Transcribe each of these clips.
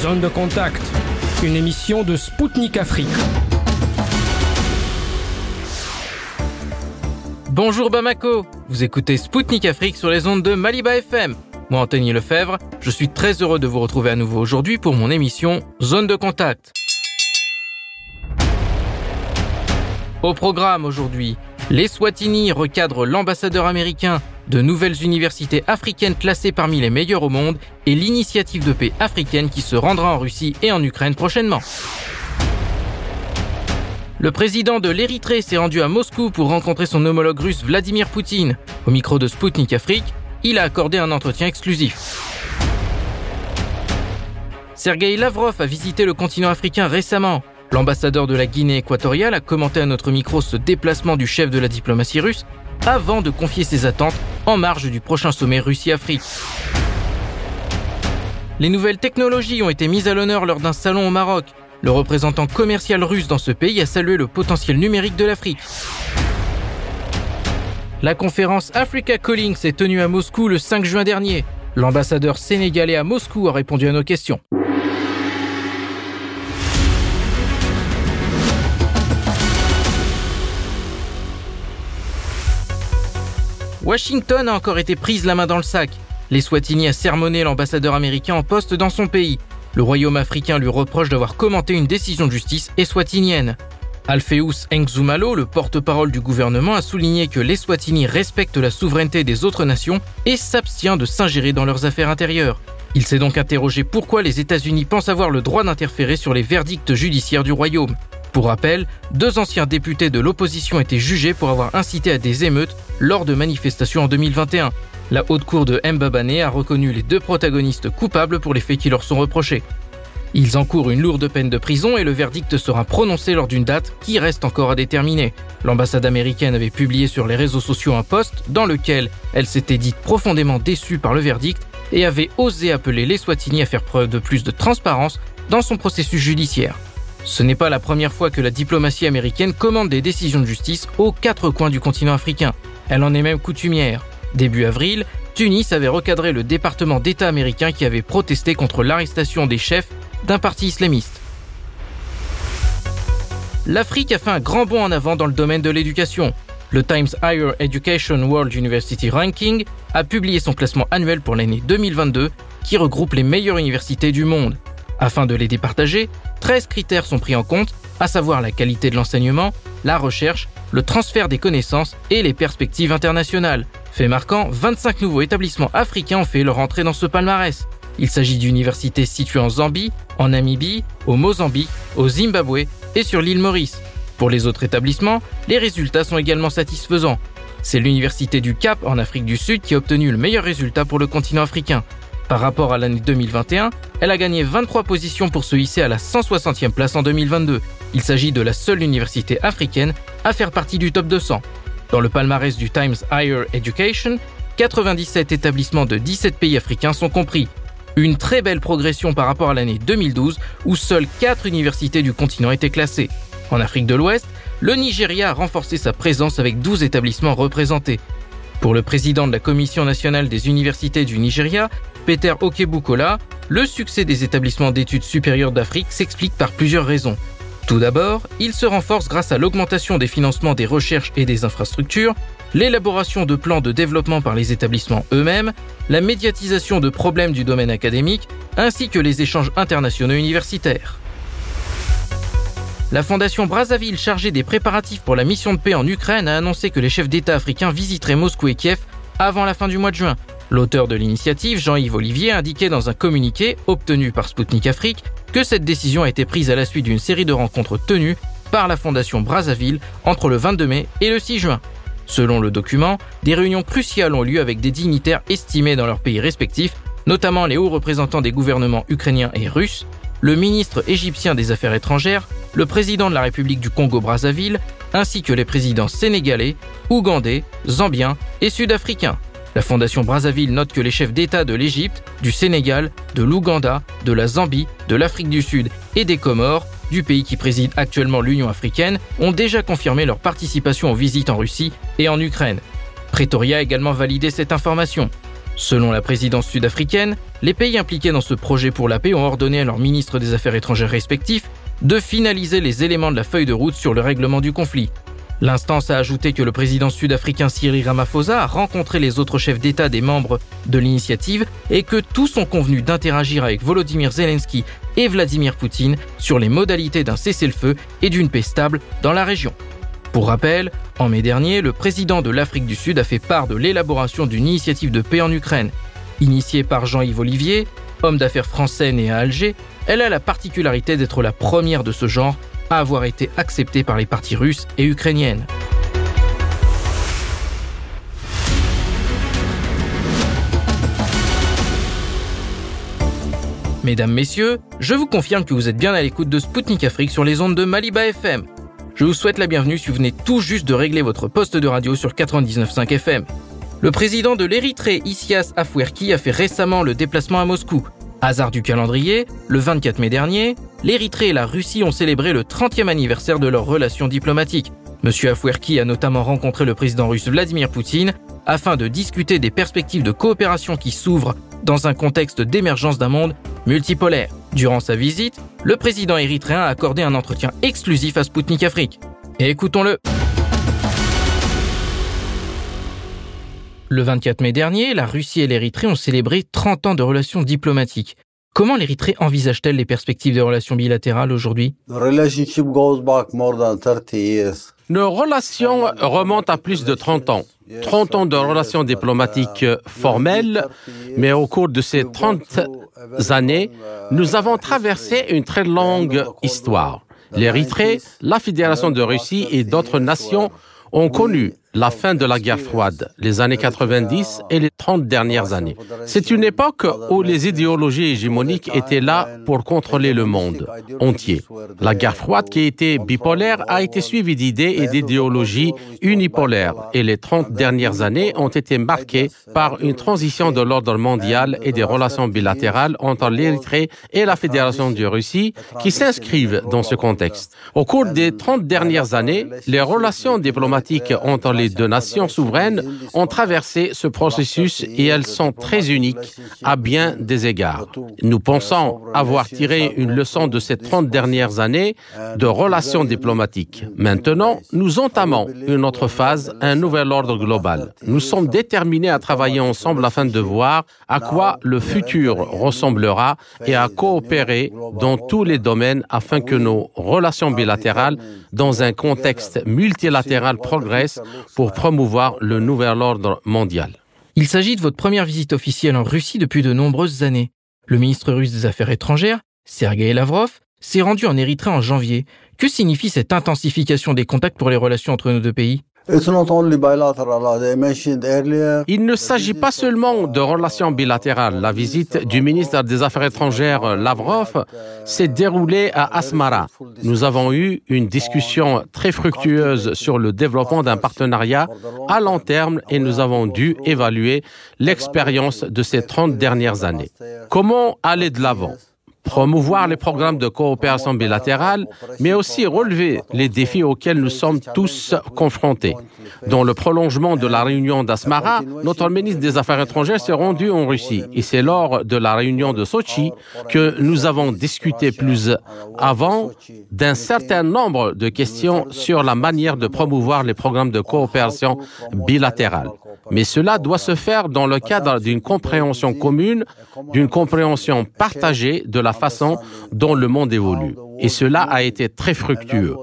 Zone de contact, une émission de Spoutnik Afrique. Bonjour Bamako, vous écoutez Spoutnik Afrique sur les ondes de Maliba FM. Moi Anthony Lefebvre, je suis très heureux de vous retrouver à nouveau aujourd'hui pour mon émission Zone de contact. Au programme aujourd'hui, les Swatini recadrent l'ambassadeur américain, de nouvelles universités africaines classées parmi les meilleures au monde et l'initiative de paix africaine qui se rendra en Russie et en Ukraine prochainement. Le président de l'Érythrée s'est rendu à Moscou pour rencontrer son homologue russe Vladimir Poutine. Au micro de Sputnik Afrique, il a accordé un entretien exclusif. Sergei Lavrov a visité le continent africain récemment. L'ambassadeur de la Guinée équatoriale a commenté à notre micro ce déplacement du chef de la diplomatie russe avant de confier ses attentes en marge du prochain sommet Russie-Afrique. Les nouvelles technologies ont été mises à l'honneur lors d'un salon au Maroc. Le représentant commercial russe dans ce pays a salué le potentiel numérique de l'Afrique. La conférence Africa Calling s'est tenue à Moscou le 5 juin dernier. L'ambassadeur sénégalais à Moscou a répondu à nos questions. Washington a encore été prise la main dans le sac. Les Swatini a sermonné l'ambassadeur américain en poste dans son pays. Le royaume africain lui reproche d'avoir commenté une décision de justice eswatinienne. Alpheus Ngzumalo, le porte-parole du gouvernement, a souligné que les Swatini respectent la souveraineté des autres nations et s'abstient de s'ingérer dans leurs affaires intérieures. Il s'est donc interrogé pourquoi les États-Unis pensent avoir le droit d'interférer sur les verdicts judiciaires du royaume. Pour rappel, deux anciens députés de l'opposition étaient jugés pour avoir incité à des émeutes lors de manifestations en 2021. La haute cour de Mbabane a reconnu les deux protagonistes coupables pour les faits qui leur sont reprochés. Ils encourent une lourde peine de prison et le verdict sera prononcé lors d'une date qui reste encore à déterminer. L'ambassade américaine avait publié sur les réseaux sociaux un post dans lequel elle s'était dite profondément déçue par le verdict et avait osé appeler les Swatini à faire preuve de plus de transparence dans son processus judiciaire. Ce n'est pas la première fois que la diplomatie américaine commande des décisions de justice aux quatre coins du continent africain. Elle en est même coutumière. Début avril, Tunis avait recadré le département d'État américain qui avait protesté contre l'arrestation des chefs d'un parti islamiste. L'Afrique a fait un grand bond en avant dans le domaine de l'éducation. Le Times Higher Education World University Ranking a publié son classement annuel pour l'année 2022 qui regroupe les meilleures universités du monde. Afin de les départager, 13 critères sont pris en compte, à savoir la qualité de l'enseignement, la recherche, le transfert des connaissances et les perspectives internationales. Fait marquant, 25 nouveaux établissements africains ont fait leur entrée dans ce palmarès. Il s'agit d'universités situées en Zambie, en Namibie, au Mozambique, au Zimbabwe et sur l'île Maurice. Pour les autres établissements, les résultats sont également satisfaisants. C'est l'université du Cap en Afrique du Sud qui a obtenu le meilleur résultat pour le continent africain. Par rapport à l'année 2021, elle a gagné 23 positions pour se hisser à la 160e place en 2022. Il s'agit de la seule université africaine à faire partie du top 200. Dans le palmarès du Times Higher Education, 97 établissements de 17 pays africains sont compris. Une très belle progression par rapport à l'année 2012 où seules 4 universités du continent étaient classées. En Afrique de l'Ouest, le Nigeria a renforcé sa présence avec 12 établissements représentés. Pour le président de la Commission nationale des universités du Nigeria, Peter Okebukola, le succès des établissements d'études supérieures d'Afrique s'explique par plusieurs raisons. Tout d'abord, il se renforce grâce à l'augmentation des financements des recherches et des infrastructures, l'élaboration de plans de développement par les établissements eux-mêmes, la médiatisation de problèmes du domaine académique, ainsi que les échanges internationaux universitaires. La fondation Brazzaville chargée des préparatifs pour la mission de paix en Ukraine a annoncé que les chefs d'État africains visiteraient Moscou et Kiev avant la fin du mois de juin. L'auteur de l'initiative, Jean-Yves Olivier, a indiqué dans un communiqué obtenu par Sputnik Afrique que cette décision a été prise à la suite d'une série de rencontres tenues par la fondation Brazzaville entre le 22 mai et le 6 juin. Selon le document, des réunions cruciales ont lieu avec des dignitaires estimés dans leurs pays respectifs, notamment les hauts représentants des gouvernements ukrainiens et russes, le ministre égyptien des Affaires étrangères, le président de la République du Congo-Brazzaville, ainsi que les présidents sénégalais, ougandais, zambiens et sud-africains. La Fondation Brazzaville note que les chefs d'État de l'Égypte, du Sénégal, de l'Ouganda, de la Zambie, de l'Afrique du Sud et des Comores, du pays qui préside actuellement l'Union africaine, ont déjà confirmé leur participation aux visites en Russie et en Ukraine. Pretoria a également validé cette information. Selon la présidence sud-africaine, les pays impliqués dans ce projet pour la paix ont ordonné à leurs ministres des Affaires étrangères respectifs de finaliser les éléments de la feuille de route sur le règlement du conflit. L'instance a ajouté que le président sud-africain Cyril Ramaphosa a rencontré les autres chefs d'État des membres de l'initiative et que tous ont convenu d'interagir avec Volodymyr Zelensky et Vladimir Poutine sur les modalités d'un cessez-le-feu et d'une paix stable dans la région. Pour rappel, en mai dernier, le président de l'Afrique du Sud a fait part de l'élaboration d'une initiative de paix en Ukraine. Initiée par Jean-Yves Olivier, homme d'affaires français né à Alger, elle a la particularité d'être la première de ce genre à avoir été acceptée par les partis russes et ukrainiennes. Mesdames, Messieurs, je vous confirme que vous êtes bien à l'écoute de Spoutnik Afrique sur les ondes de Maliba FM. Je vous souhaite la bienvenue si vous venez tout juste de régler votre poste de radio sur 99.5 FM. Le président de l'Érythrée, Isias Afwerki, a fait récemment le déplacement à Moscou. Hasard du calendrier, le 24 mai dernier, l'Érythrée et la Russie ont célébré le 30e anniversaire de leurs relations diplomatiques. Monsieur Afwerki a notamment rencontré le président russe Vladimir Poutine afin de discuter des perspectives de coopération qui s'ouvrent dans un contexte d'émergence d'un monde multipolaire. Durant sa visite, le président érythréen a accordé un entretien exclusif à Sputnik Afrique. écoutons-le. Le 24 mai dernier, la Russie et l'Érythrée ont célébré 30 ans de relations diplomatiques. Comment l'Érythrée envisage-t-elle les perspectives de relations bilatérales aujourd'hui? Nos relations remontent à plus de 30 ans. 30 ans de relations diplomatiques formelles, mais au cours de ces 30 années, nous avons traversé une très longue histoire. L'Érythrée, la Fédération de Russie et d'autres nations ont connu la fin de la guerre froide, les années 90 et les 30 dernières années. C'est une époque où les idéologies hégémoniques étaient là pour contrôler le monde entier. La guerre froide qui était bipolaire a été suivie d'idées et d'idéologies unipolaires et les 30 dernières années ont été marquées par une transition de l'ordre mondial et des relations bilatérales entre l'Érythrée et la Fédération de Russie qui s'inscrivent dans ce contexte. Au cours des 30 dernières années, les relations diplomatiques entre les deux nations souveraines ont traversé ce processus et elles sont très uniques à bien des égards. Nous pensons avoir tiré une leçon de ces 30 dernières années de relations diplomatiques. Maintenant, nous entamons une autre phase, un nouvel ordre global. Nous sommes déterminés à travailler ensemble afin de voir à quoi le futur ressemblera et à coopérer dans tous les domaines afin que nos relations bilatérales dans un contexte multilatéral progressent pour promouvoir le nouvel ordre mondial. Il s'agit de votre première visite officielle en Russie depuis de nombreuses années. Le ministre russe des Affaires étrangères, Sergei Lavrov, s'est rendu en Érythrée en janvier. Que signifie cette intensification des contacts pour les relations entre nos deux pays? Il ne s'agit pas seulement de relations bilatérales. La visite du ministre des Affaires étrangères Lavrov s'est déroulée à Asmara. Nous avons eu une discussion très fructueuse sur le développement d'un partenariat à long terme et nous avons dû évaluer l'expérience de ces 30 dernières années. Comment aller de l'avant? Promouvoir les programmes de coopération bilatérale, mais aussi relever les défis auxquels nous sommes tous confrontés. Dans le prolongement de la réunion d'Asmara, notre ministre des Affaires étrangères s'est rendu en Russie et c'est lors de la réunion de Sochi que nous avons discuté plus avant d'un certain nombre de questions sur la manière de promouvoir les programmes de coopération bilatérale. Mais cela doit se faire dans le cadre d'une compréhension commune, d'une compréhension partagée de la façon dont le monde évolue. Et cela a été très fructueux.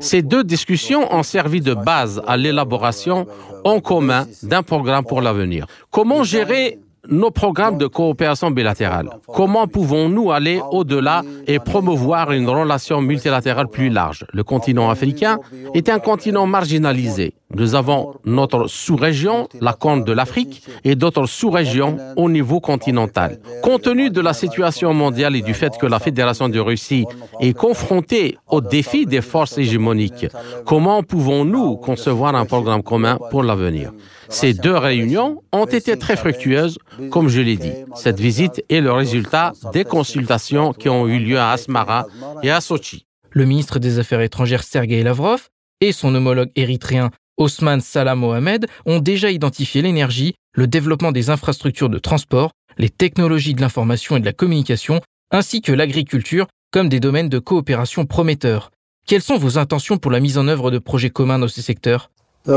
Ces deux discussions ont servi de base à l'élaboration en commun d'un programme pour l'avenir. Comment gérer nos programmes de coopération bilatérale? Comment pouvons-nous aller au-delà et promouvoir une relation multilatérale plus large? Le continent africain est un continent marginalisé. Nous avons notre sous-région, la Corne de l'Afrique, et d'autres sous-régions au niveau continental. Compte tenu de la situation mondiale et du fait que la Fédération de Russie est confrontée aux défis des forces hégémoniques, comment pouvons-nous concevoir un programme commun pour l'avenir? Ces deux réunions ont été très fructueuses, comme je l'ai dit. Cette visite est le résultat des consultations qui ont eu lieu à Asmara et à Sochi. Le ministre des Affaires étrangères Sergei Lavrov et son homologue érythréen Osman Salah Mohamed ont déjà identifié l'énergie, le développement des infrastructures de transport, les technologies de l'information et de la communication, ainsi que l'agriculture comme des domaines de coopération prometteurs. Quelles sont vos intentions pour la mise en œuvre de projets communs dans ces secteurs? Les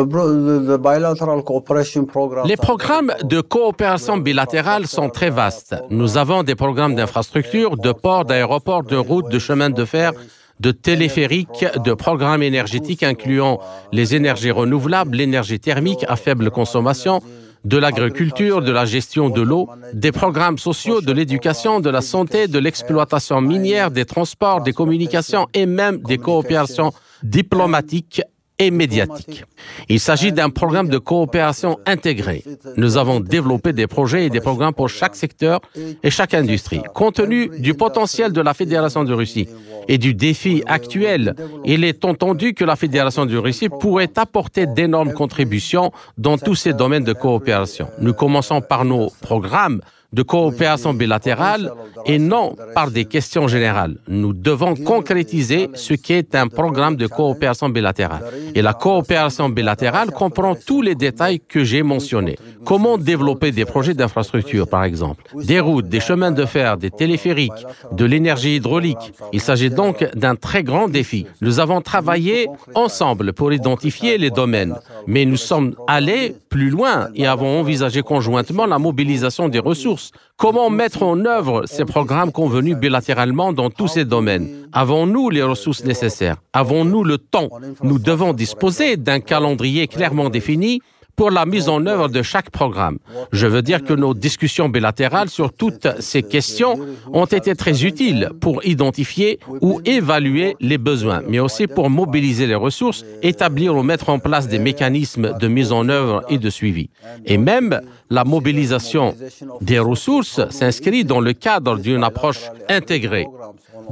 programmes de coopération bilatérale sont très vastes. Nous avons des programmes d'infrastructure, de ports, d'aéroports, de routes, de chemins de fer, de téléphériques, de programmes énergétiques incluant les énergies renouvelables, l'énergie thermique à faible consommation, de l'agriculture, de la gestion de l'eau, des programmes sociaux, de l'éducation, de la santé, de l'exploitation minière, des transports, des communications et même des coopérations diplomatiques et médiatique. Il s'agit d'un programme de coopération intégré. Nous avons développé des projets et des programmes pour chaque secteur et chaque industrie. Compte tenu du potentiel de la Fédération de Russie et du défi actuel, il est entendu que la Fédération de Russie pourrait apporter d'énormes contributions dans tous ces domaines de coopération. Nous commençons par nos programmes de coopération bilatérale et non par des questions générales. Nous devons concrétiser ce qu'est un programme de coopération bilatérale. Et la coopération bilatérale comprend tous les détails que j'ai mentionnés. Comment développer des projets d'infrastructure, par exemple, des routes, des chemins de fer, des téléphériques, de l'énergie hydraulique. Il s'agit donc d'un très grand défi. Nous avons travaillé ensemble pour identifier les domaines, mais nous sommes allés plus loin et avons envisagé conjointement la mobilisation des ressources Comment mettre en œuvre ces programmes convenus bilatéralement dans tous ces domaines? Avons-nous les ressources nécessaires? Avons-nous le temps? Nous devons disposer d'un calendrier clairement défini pour la mise en œuvre de chaque programme. Je veux dire que nos discussions bilatérales sur toutes ces questions ont été très utiles pour identifier ou évaluer les besoins, mais aussi pour mobiliser les ressources, établir ou mettre en place des mécanismes de mise en œuvre et de suivi. Et même la mobilisation des ressources s'inscrit dans le cadre d'une approche intégrée.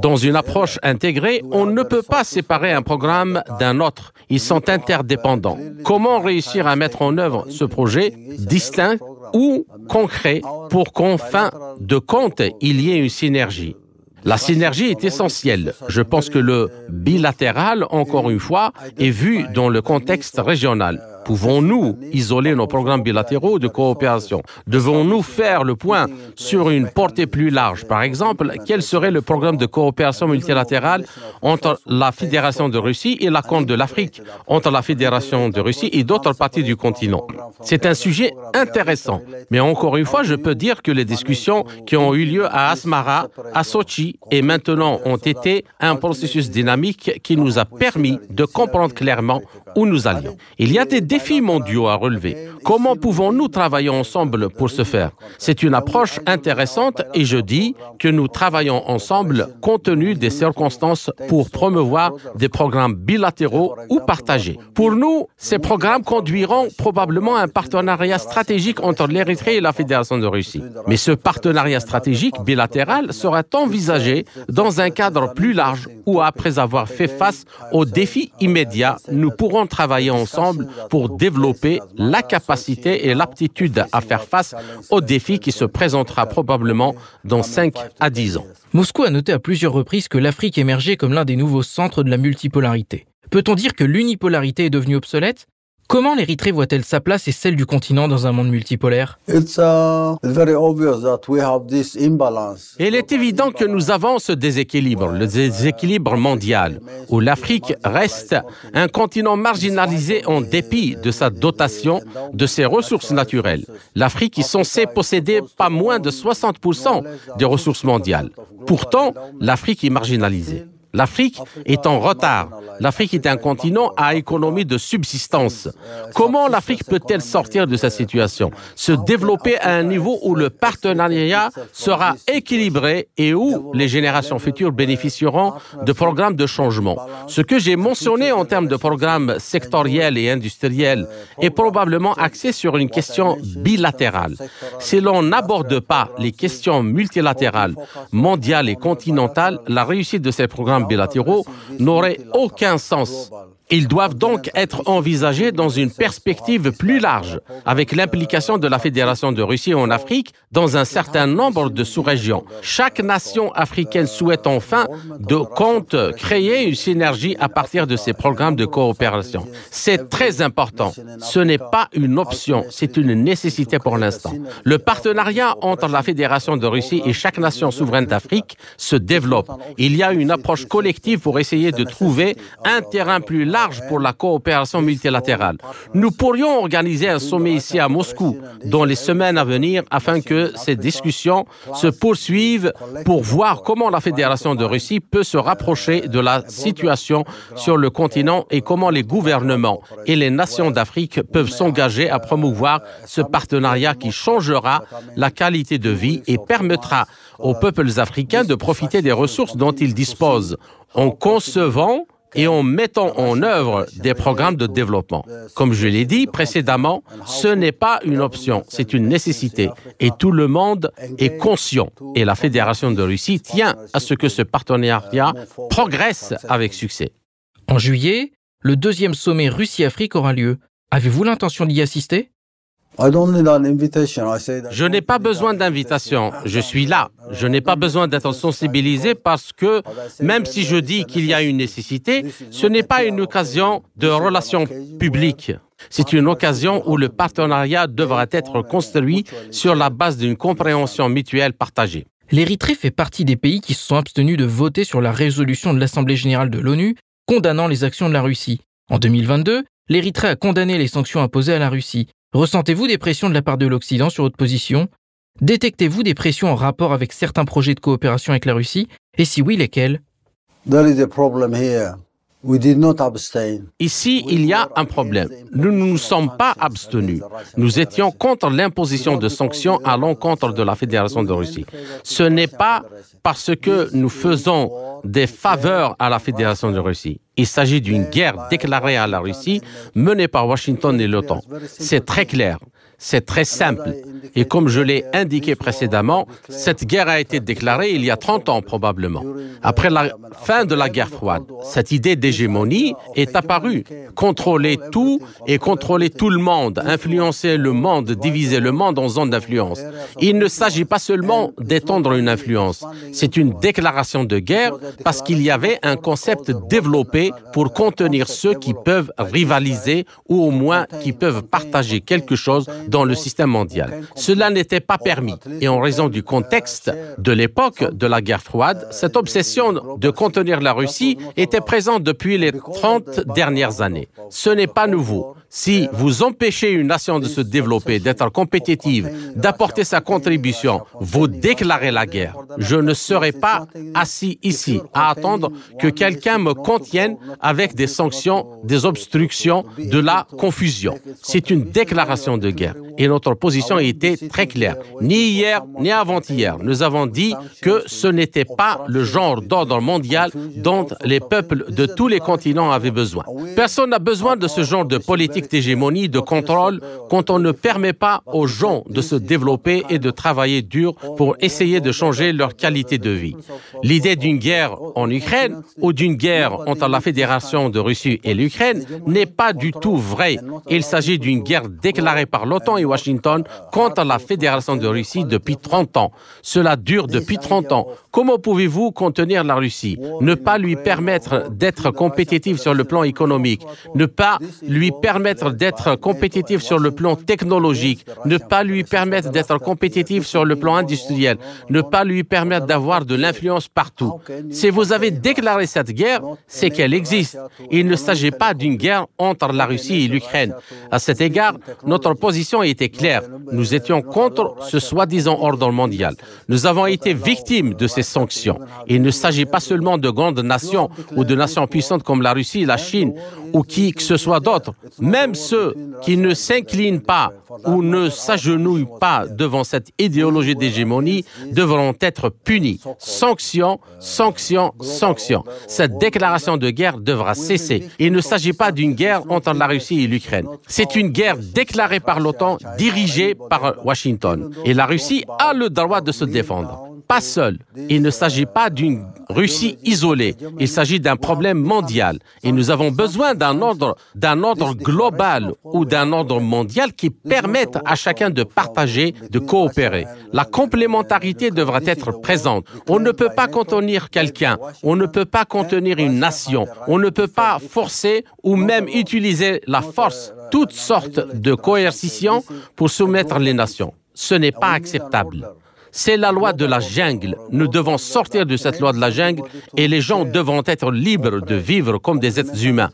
Dans une approche intégrée, on ne peut pas séparer un programme d'un autre. Ils sont interdépendants. Comment réussir à mettre en ce projet distinct ou concret pour qu'en fin de compte, il y ait une synergie la synergie est essentielle. Je pense que le bilatéral, encore une fois, est vu dans le contexte régional. Pouvons-nous isoler nos programmes bilatéraux de coopération? Devons-nous faire le point sur une portée plus large? Par exemple, quel serait le programme de coopération multilatérale entre la Fédération de Russie et la Compte de l'Afrique, entre la Fédération de Russie et d'autres parties du continent? C'est un sujet intéressant. Mais encore une fois, je peux dire que les discussions qui ont eu lieu à Asmara, à Sochi et maintenant ont été un processus dynamique qui nous a permis de comprendre clairement où nous allions. Il y a des défis mondiaux à relever. Comment pouvons-nous travailler ensemble pour ce faire? C'est une approche intéressante et je dis que nous travaillons ensemble compte tenu des circonstances pour promouvoir des programmes bilatéraux ou partagés. Pour nous, ces programmes conduiront probablement à un partenariat stratégique entre l'Érythrée et la Fédération de Russie. Mais ce partenariat stratégique bilatéral sera envisagé dans un cadre plus large où, après avoir fait face aux défis immédiats, nous pourrons travailler ensemble pour développer la capacité et l'aptitude à faire face aux défis qui se présentera probablement dans 5 à 10 ans. Moscou a noté à plusieurs reprises que l'Afrique émergeait comme l'un des nouveaux centres de la multipolarité. Peut-on dire que l'unipolarité est devenue obsolète? Comment l'Érythrée voit-elle sa place et celle du continent dans un monde multipolaire? Uh, Il est évident que nous avons ce déséquilibre, le déséquilibre mondial, où l'Afrique reste un continent marginalisé en dépit de sa dotation, de ses ressources naturelles. L'Afrique est censée posséder pas moins de 60% des ressources mondiales. Pourtant, l'Afrique est marginalisée. L'Afrique est en retard. L'Afrique est un continent à économie de subsistance. Comment l'Afrique peut-elle sortir de cette situation? Se développer à un niveau où le partenariat sera équilibré et où les générations futures bénéficieront de programmes de changement? Ce que j'ai mentionné en termes de programmes sectoriels et industriels est probablement axé sur une question bilatérale. Si l'on n'aborde pas les questions multilatérales, mondiales et continentales, la réussite de ces programmes bilatéraux n'aurait aucun sens. Ils doivent donc être envisagés dans une perspective plus large, avec l'implication de la Fédération de Russie en Afrique dans un certain nombre de sous-régions. Chaque nation africaine souhaite enfin de compte créer une synergie à partir de ces programmes de coopération. C'est très important. Ce n'est pas une option, c'est une nécessité pour l'instant. Le partenariat entre la Fédération de Russie et chaque nation souveraine d'Afrique se développe. Il y a une approche collective pour essayer de trouver un terrain plus large pour la coopération multilatérale. Nous pourrions organiser un sommet ici à Moscou dans les semaines à venir afin que ces discussions se poursuivent pour voir comment la Fédération de Russie peut se rapprocher de la situation sur le continent et comment les gouvernements et les nations d'Afrique peuvent s'engager à promouvoir ce partenariat qui changera la qualité de vie et permettra aux peuples africains de profiter des ressources dont ils disposent en concevant et en mettant en œuvre des programmes de développement. Comme je l'ai dit précédemment, ce n'est pas une option, c'est une nécessité. Et tout le monde est conscient. Et la Fédération de Russie tient à ce que ce partenariat progresse avec succès. En juillet, le deuxième sommet Russie-Afrique aura lieu. Avez-vous l'intention d'y assister? Je n'ai pas besoin d'invitation. Je suis là. Je n'ai pas besoin d'être sensibilisé parce que même si je dis qu'il y a une nécessité, ce n'est pas une occasion de relations publiques. C'est une occasion où le partenariat devra être construit sur la base d'une compréhension mutuelle partagée. L'Érythrée fait partie des pays qui se sont abstenus de voter sur la résolution de l'Assemblée générale de l'ONU condamnant les actions de la Russie. En 2022, l'Érythrée a condamné les sanctions imposées à la Russie. Ressentez-vous des pressions de la part de l'Occident sur votre position? Détectez-vous des pressions en rapport avec certains projets de coopération avec la Russie? Et si oui, lesquels? Ici, il y a un problème. Nous ne nous sommes pas abstenus. Nous étions contre l'imposition de sanctions à l'encontre de la Fédération de Russie. Ce n'est pas parce que nous faisons des faveurs à la Fédération de Russie. Il s'agit d'une guerre déclarée à la Russie menée par Washington et l'OTAN. C'est très clair. C'est très simple. Et comme je l'ai indiqué précédemment, cette guerre a été déclarée il y a 30 ans probablement. Après la fin de la guerre froide, cette idée d'hégémonie est apparue. Contrôler tout et contrôler tout le monde, influencer le monde, diviser le monde en zones d'influence. Il ne s'agit pas seulement d'étendre une influence, c'est une déclaration de guerre parce qu'il y avait un concept développé pour contenir ceux qui peuvent rivaliser ou au moins qui peuvent partager quelque chose dans le système mondial. Cela n'était pas permis. Et en raison du contexte de l'époque de la guerre froide, cette obsession de contenir la Russie était présente depuis les 30 dernières années. Ce n'est pas nouveau. Si vous empêchez une nation de se développer, d'être compétitive, d'apporter sa contribution, vous déclarez la guerre. Je ne serai pas assis ici à attendre que quelqu'un me contienne avec des sanctions, des obstructions, de la confusion. C'est une déclaration de guerre. Et notre position était très claire. Ni hier, ni avant-hier, nous avons dit que ce n'était pas le genre d'ordre mondial dont les peuples de tous les continents avaient besoin. Personne n'a besoin de ce genre de politique d'hégémonie, de contrôle, quand on ne permet pas aux gens de se développer et de travailler dur pour essayer de changer leur qualité de vie. L'idée d'une guerre en Ukraine ou d'une guerre entre la Fédération de Russie et l'Ukraine n'est pas du tout vraie. Il s'agit d'une guerre déclarée par l'OTAN et Washington contre la Fédération de Russie depuis 30 ans. Cela dure depuis 30 ans. Comment pouvez-vous contenir la Russie? Ne pas lui permettre d'être compétitive sur le plan économique, ne pas lui permettre d'être compétitive sur le plan technologique, ne pas lui permettre d'être compétitive sur le plan industriel, ne pas lui permettre d'avoir de l'influence partout. Si vous avez déclaré cette guerre, c'est qu'elle existe. Il ne s'agit pas d'une guerre entre la Russie et l'Ukraine. À cet égard, notre position était claire. Nous étions contre ce soi-disant ordre mondial. Nous avons été victimes de ces sanctions. Il ne s'agit pas seulement de grandes nations ou de nations puissantes comme la Russie, la Chine ou qui que ce soit d'autre. Même ceux qui ne s'inclinent pas ou ne s'agenouillent pas devant cette idéologie d'hégémonie devront être punis. Sanctions, sanctions, sanctions. Cette déclaration de guerre devra cesser. Il ne s'agit pas d'une guerre entre la Russie et l'Ukraine. C'est une guerre déclarée par l'OTAN, dirigée par Washington. Et la Russie a le droit de se défendre. Pas seuls. Il ne s'agit pas d'une Russie isolée. Il s'agit d'un problème mondial. Et nous avons besoin d'un ordre, d'un ordre global ou d'un ordre mondial qui permette à chacun de partager, de coopérer. La complémentarité devra être présente. On ne peut pas contenir quelqu'un. On ne peut pas contenir une nation. On ne peut pas forcer ou même utiliser la force, toutes sortes de coercitions pour soumettre les nations. Ce n'est pas acceptable. C'est la loi de la jungle. Nous devons sortir de cette loi de la jungle et les gens devront être libres de vivre comme des êtres humains.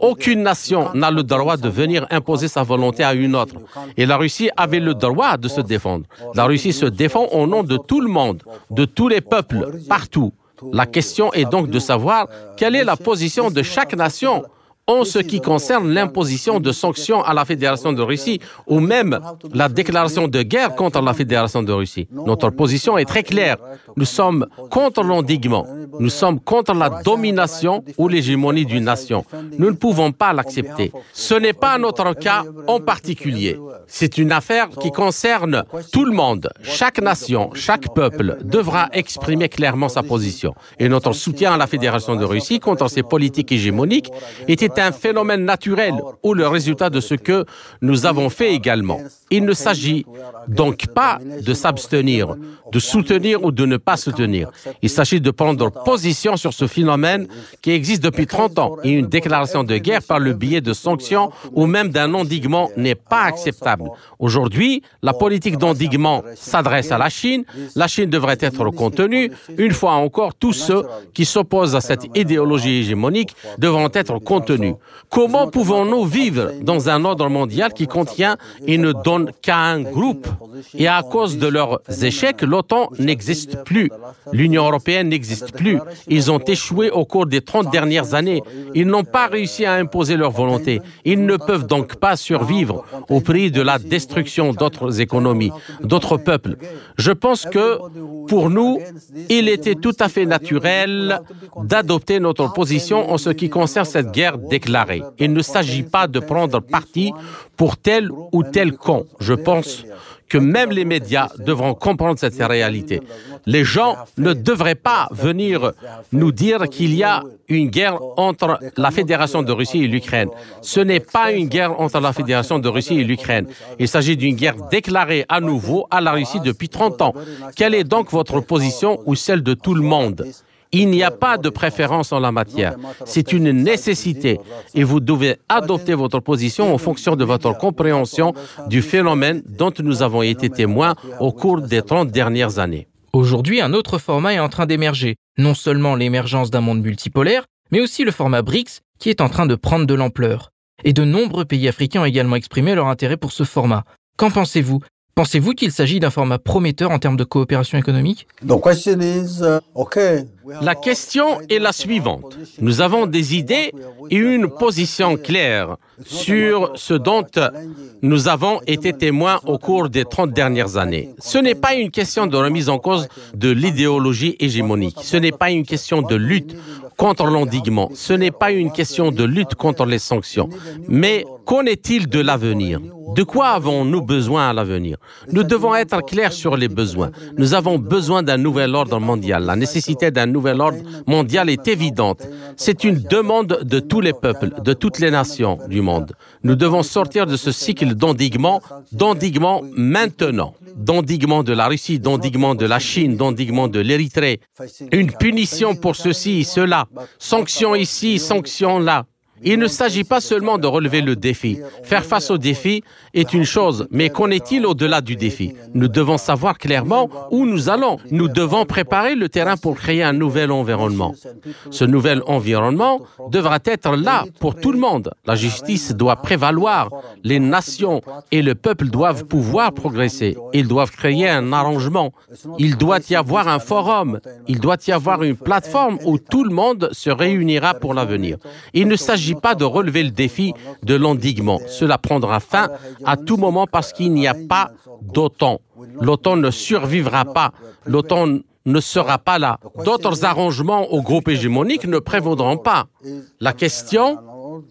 Aucune nation n'a le droit de venir imposer sa volonté à une autre. Et la Russie avait le droit de se défendre. La Russie se défend au nom de tout le monde, de tous les peuples, partout. La question est donc de savoir quelle est la position de chaque nation en ce qui concerne l'imposition de sanctions à la Fédération de Russie ou même la déclaration de guerre contre la Fédération de Russie. Notre position est très claire. Nous sommes contre l'endiguement. Nous sommes contre la domination ou l'hégémonie d'une nation. Nous ne pouvons pas l'accepter. Ce n'est pas notre cas en particulier. C'est une affaire qui concerne tout le monde. Chaque nation, chaque peuple devra exprimer clairement sa position. Et notre soutien à la Fédération de Russie contre ces politiques hégémoniques était un phénomène naturel ou le résultat de ce que nous avons fait également. Il ne s'agit donc pas de s'abstenir, de soutenir ou de ne pas soutenir. Il s'agit de prendre position sur ce phénomène qui existe depuis 30 ans et une déclaration de guerre par le biais de sanctions ou même d'un endiguement n'est pas acceptable. Aujourd'hui, la politique d'endiguement s'adresse à la Chine. La Chine devrait être contenue. Une fois encore, tous ceux qui s'opposent à cette idéologie hégémonique devront être contenus. Comment pouvons-nous vivre dans un ordre mondial qui contient et ne donne qu'à un groupe? Et à cause de leurs échecs, l'OTAN n'existe plus. L'Union européenne n'existe plus. Ils ont échoué au cours des 30 dernières années. Ils n'ont pas réussi à imposer leur volonté. Ils ne peuvent donc pas survivre au prix de la destruction d'autres économies, d'autres peuples. Je pense que pour nous, il était tout à fait naturel d'adopter notre position en ce qui concerne cette guerre Il ne s'agit pas de prendre parti pour tel ou tel camp. Je pense que même les médias devront comprendre cette réalité. Les gens ne devraient pas venir nous dire qu'il y a une guerre entre la Fédération de Russie et l'Ukraine. Ce n'est pas une guerre entre la Fédération de Russie et l'Ukraine. Il s'agit d'une guerre déclarée à nouveau à la Russie depuis 30 ans. Quelle est donc votre position ou celle de tout le monde? Il n'y a pas de préférence en la matière. C'est une nécessité et vous devez adopter votre position en fonction de votre compréhension du phénomène dont nous avons été témoins au cours des 30 dernières années. Aujourd'hui, un autre format est en train d'émerger. Non seulement l'émergence d'un monde multipolaire, mais aussi le format BRICS qui est en train de prendre de l'ampleur. Et de nombreux pays africains ont également exprimé leur intérêt pour ce format. Qu'en pensez-vous? Pensez-vous qu'il s'agit d'un format prometteur en termes de coopération économique? La question est la suivante. Nous avons des idées et une position claire sur ce dont nous avons été témoins au cours des 30 dernières années. Ce n'est pas une question de remise en cause de l'idéologie hégémonique. Ce n'est pas une question de lutte contre l'endiguement. Ce n'est pas une question de lutte contre les sanctions. Mais qu'en est-il de l'avenir? De quoi avons-nous besoin à l'avenir? Nous devons être clairs sur les besoins. Nous avons besoin d'un nouvel ordre mondial. La nécessité d'un nouvel ordre mondial est évidente. C'est une demande de tous les peuples, de toutes les nations du monde. Nous devons sortir de ce cycle d'endiguement, d'endiguement maintenant, d'endiguement de la Russie, d'endiguement de la Chine, d'endiguement de l'Érythrée. Une punition pour ceci cela, sanctions ici, sanctions là. Il ne s'agit pas seulement de relever le défi. Faire face au défi est une chose, mais qu'en est-il au-delà du défi? Nous devons savoir clairement où nous allons. Nous devons préparer le terrain pour créer un nouvel environnement. Ce nouvel environnement devra être là pour tout le monde. La justice doit prévaloir. Les nations et le peuple doivent pouvoir progresser. Ils doivent créer un arrangement. Il doit y avoir un forum. Il doit y avoir une plateforme où tout le monde se réunira pour l'avenir. Pas de relever le défi de l'endiguement. Cela prendra fin à tout moment parce qu'il n'y a pas d'OTAN. L'OTAN ne survivra pas. L'OTAN ne sera pas là. D'autres arrangements au groupe hégémonique ne prévaudront pas. La question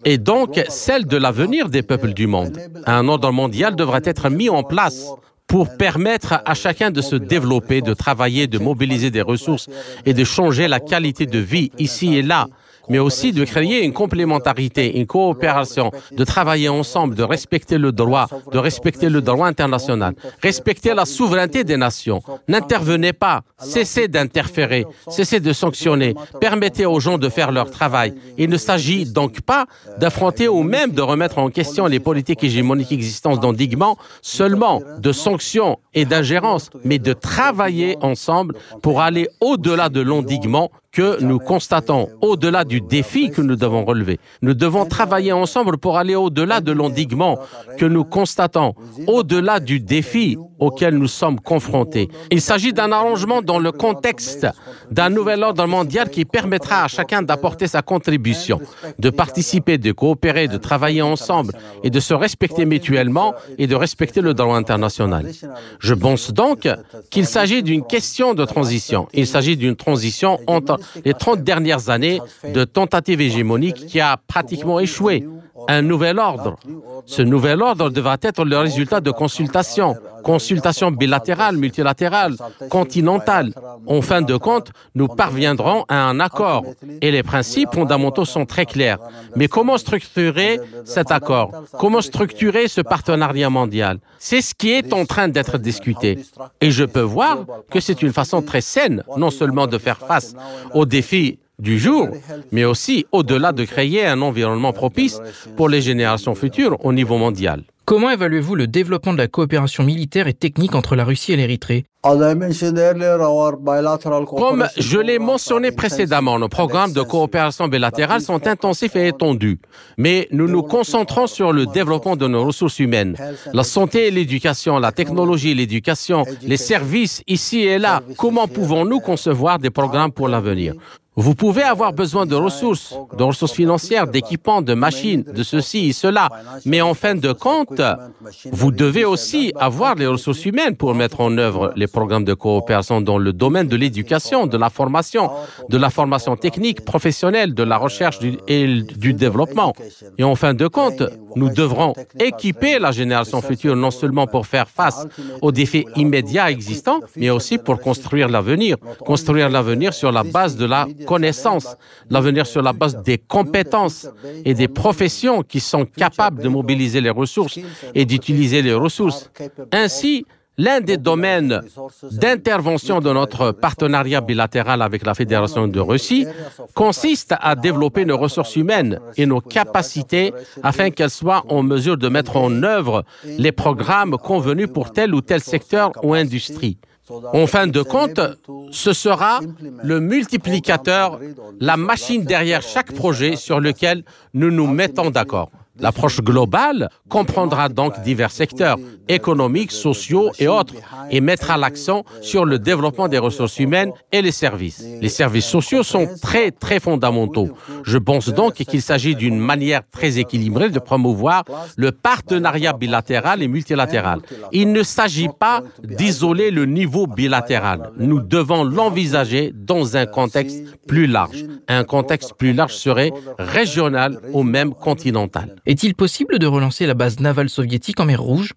est donc celle de l'avenir des peuples du monde. Un ordre mondial devrait être mis en place pour permettre à chacun de se développer, de travailler, de mobiliser des ressources et de changer la qualité de vie ici et là mais aussi de créer une complémentarité, une coopération, de travailler ensemble, de respecter le droit, de respecter le droit international, respecter la souveraineté des nations. N'intervenez pas, cessez d'interférer, cessez de sanctionner, permettez aux gens de faire leur travail. Il ne s'agit donc pas d'affronter ou même de remettre en question les politiques hégémoniques existantes d'endiguement, seulement de sanctions et d'ingérence, mais de travailler ensemble pour aller au-delà de l'endiguement que nous constatons au-delà du défi que nous devons relever. Nous devons travailler ensemble pour aller au-delà de l'endiguement que nous constatons, au-delà du défi auquel nous sommes confrontés. Il s'agit d'un arrangement dans le contexte d'un nouvel ordre mondial qui permettra à chacun d'apporter sa contribution, de participer, de coopérer, de travailler ensemble et de se respecter mutuellement et de respecter le droit international. Je pense donc qu'il s'agit d'une question de transition. Il s'agit d'une transition entre les 30 dernières années de tentative hégémonique qui a pratiquement échoué. Un nouvel ordre. Ce nouvel ordre devra être le résultat de consultations, consultations bilatérales, multilatérales, continentales. En fin de compte, nous parviendrons à un accord et les principes fondamentaux sont très clairs. Mais comment structurer cet accord? Comment structurer ce partenariat mondial? C'est ce qui est en train d'être discuté. Et je peux voir que c'est une façon très saine, non seulement de faire face aux défis du jour, mais aussi au-delà de créer un environnement propice pour les générations futures au niveau mondial. Comment évaluez-vous le développement de la coopération militaire et technique entre la Russie et l'Érythrée? Comme je l'ai mentionné précédemment, nos programmes de coopération bilatérale sont intensifs et étendus, mais nous nous concentrons sur le développement de nos ressources humaines, la santé et l'éducation, la technologie et l'éducation, les services ici et là. Comment pouvons-nous concevoir des programmes pour l'avenir? Vous pouvez avoir besoin de ressources, de ressources financières, d'équipements, de machines, de ceci et cela. Mais en fin de compte, vous devez aussi avoir les ressources humaines pour mettre en œuvre les programmes de coopération dans le domaine de l'éducation, de la formation, de la formation technique, professionnelle, de la recherche et du développement. Et en fin de compte, nous devrons équiper la génération future non seulement pour faire face aux défis immédiats existants, mais aussi pour construire l'avenir. Construire l'avenir sur la base de la connaissances, l'avenir sur la base des compétences et des professions qui sont capables de mobiliser les ressources et d'utiliser les ressources. Ainsi, L'un des domaines d'intervention de notre partenariat bilatéral avec la Fédération de Russie consiste à développer nos ressources humaines et nos capacités afin qu'elles soient en mesure de mettre en œuvre les programmes convenus pour tel ou tel secteur ou industrie. En fin de compte, ce sera le multiplicateur, la machine derrière chaque projet sur lequel nous nous mettons d'accord. L'approche globale comprendra donc divers secteurs économiques, sociaux et autres et mettra l'accent sur le développement des ressources humaines et les services. Les services sociaux sont très très fondamentaux. Je pense donc qu'il s'agit d'une manière très équilibrée de promouvoir le partenariat bilatéral et multilatéral. Il ne s'agit pas d'isoler le niveau bilatéral. Nous devons l'envisager dans un contexte plus large. Un contexte plus large serait régional ou même continental. Est-il possible de relancer la base navale soviétique en mer Rouge?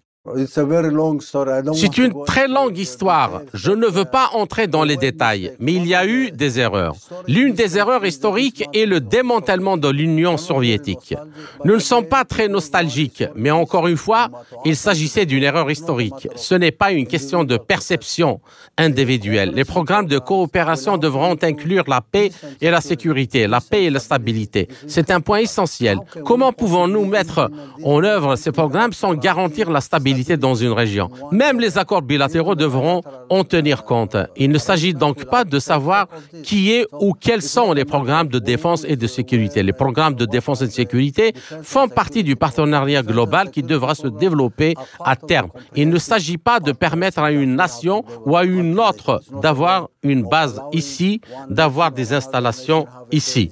C'est une très longue histoire. Je ne veux pas entrer dans les détails, mais il y a eu des erreurs. L'une des erreurs historiques est le démantèlement de l'Union soviétique. Nous ne sommes pas très nostalgiques, mais encore une fois, il s'agissait d'une erreur historique. Ce n'est pas une question de perception individuelle. Les programmes de coopération devront inclure la paix et la sécurité, la paix et la stabilité. C'est un point essentiel. Comment pouvons-nous mettre en œuvre ces programmes sans garantir la stabilité dans une région. Même les accords bilatéraux devront en tenir compte. Il ne s'agit donc pas de savoir qui est ou quels sont les programmes de défense et de sécurité. Les programmes de défense et de sécurité font partie du partenariat global qui devra se développer à terme. Il ne s'agit pas de permettre à une nation ou à une autre d'avoir une base ici, d'avoir des installations ici.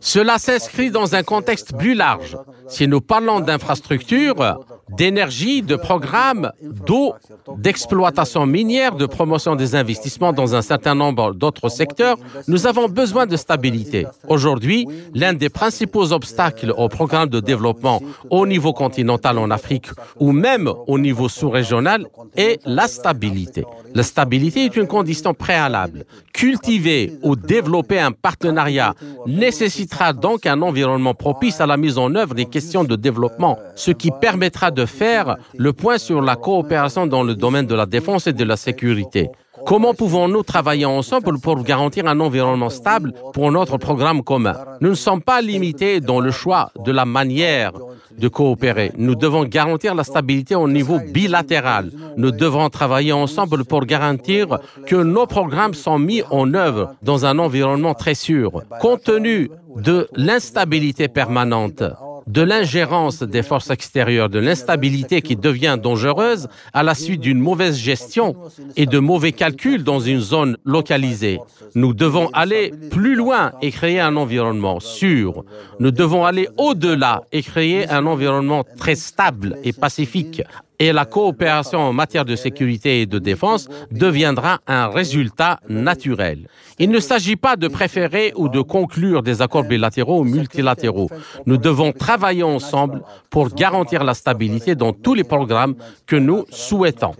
Cela s'inscrit dans un contexte plus large. Si nous parlons d'infrastructures, d'énergie, de programmes, d'eau, d'exploitation minière, de promotion des investissements dans un certain nombre d'autres secteurs, nous avons besoin de stabilité. Aujourd'hui, l'un des principaux obstacles au programme de développement au niveau continental en Afrique ou même au niveau sous-régional est la stabilité. La stabilité est une condition préalable. Cultiver ou développer un partenariat nécessitera donc un environnement propice à la mise en œuvre des questions de développement, ce qui permettra de faire le point sur la coopération dans le domaine de la défense et de la sécurité. Comment pouvons-nous travailler ensemble pour garantir un environnement stable pour notre programme commun? Nous ne sommes pas limités dans le choix de la manière de coopérer. Nous devons garantir la stabilité au niveau bilatéral. Nous devons travailler ensemble pour garantir que nos programmes sont mis en œuvre dans un environnement très sûr. Compte tenu de l'instabilité permanente, de l'ingérence des forces extérieures, de l'instabilité qui devient dangereuse à la suite d'une mauvaise gestion et de mauvais calculs dans une zone localisée. Nous devons aller plus loin et créer un environnement sûr. Nous devons aller au-delà et créer un environnement très stable et pacifique et la coopération en matière de sécurité et de défense deviendra un résultat naturel. Il ne s'agit pas de préférer ou de conclure des accords bilatéraux ou multilatéraux. Nous devons travailler ensemble pour garantir la stabilité dans tous les programmes que nous souhaitons.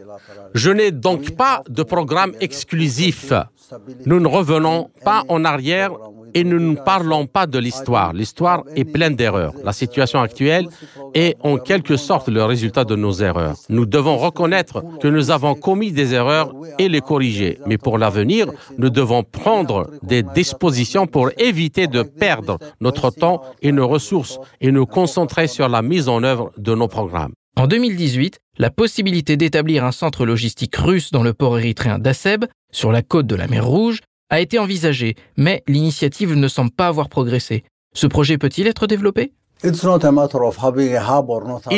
Je n'ai donc pas de programme exclusif. Nous ne revenons pas en arrière et nous ne parlons pas de l'histoire. L'histoire est pleine d'erreurs. La situation actuelle est en quelque sorte le résultat de nos erreurs. Nous devons reconnaître que nous avons commis des erreurs et les corriger. Mais pour l'avenir, nous devons prendre des dispositions pour éviter de perdre notre temps et nos ressources et nous concentrer sur la mise en œuvre de nos programmes. En 2018, la possibilité d'établir un centre logistique russe dans le port érythréen d'Asseb, sur la côte de la mer Rouge, a été envisagée, mais l'initiative ne semble pas avoir progressé. Ce projet peut-il être développé? Il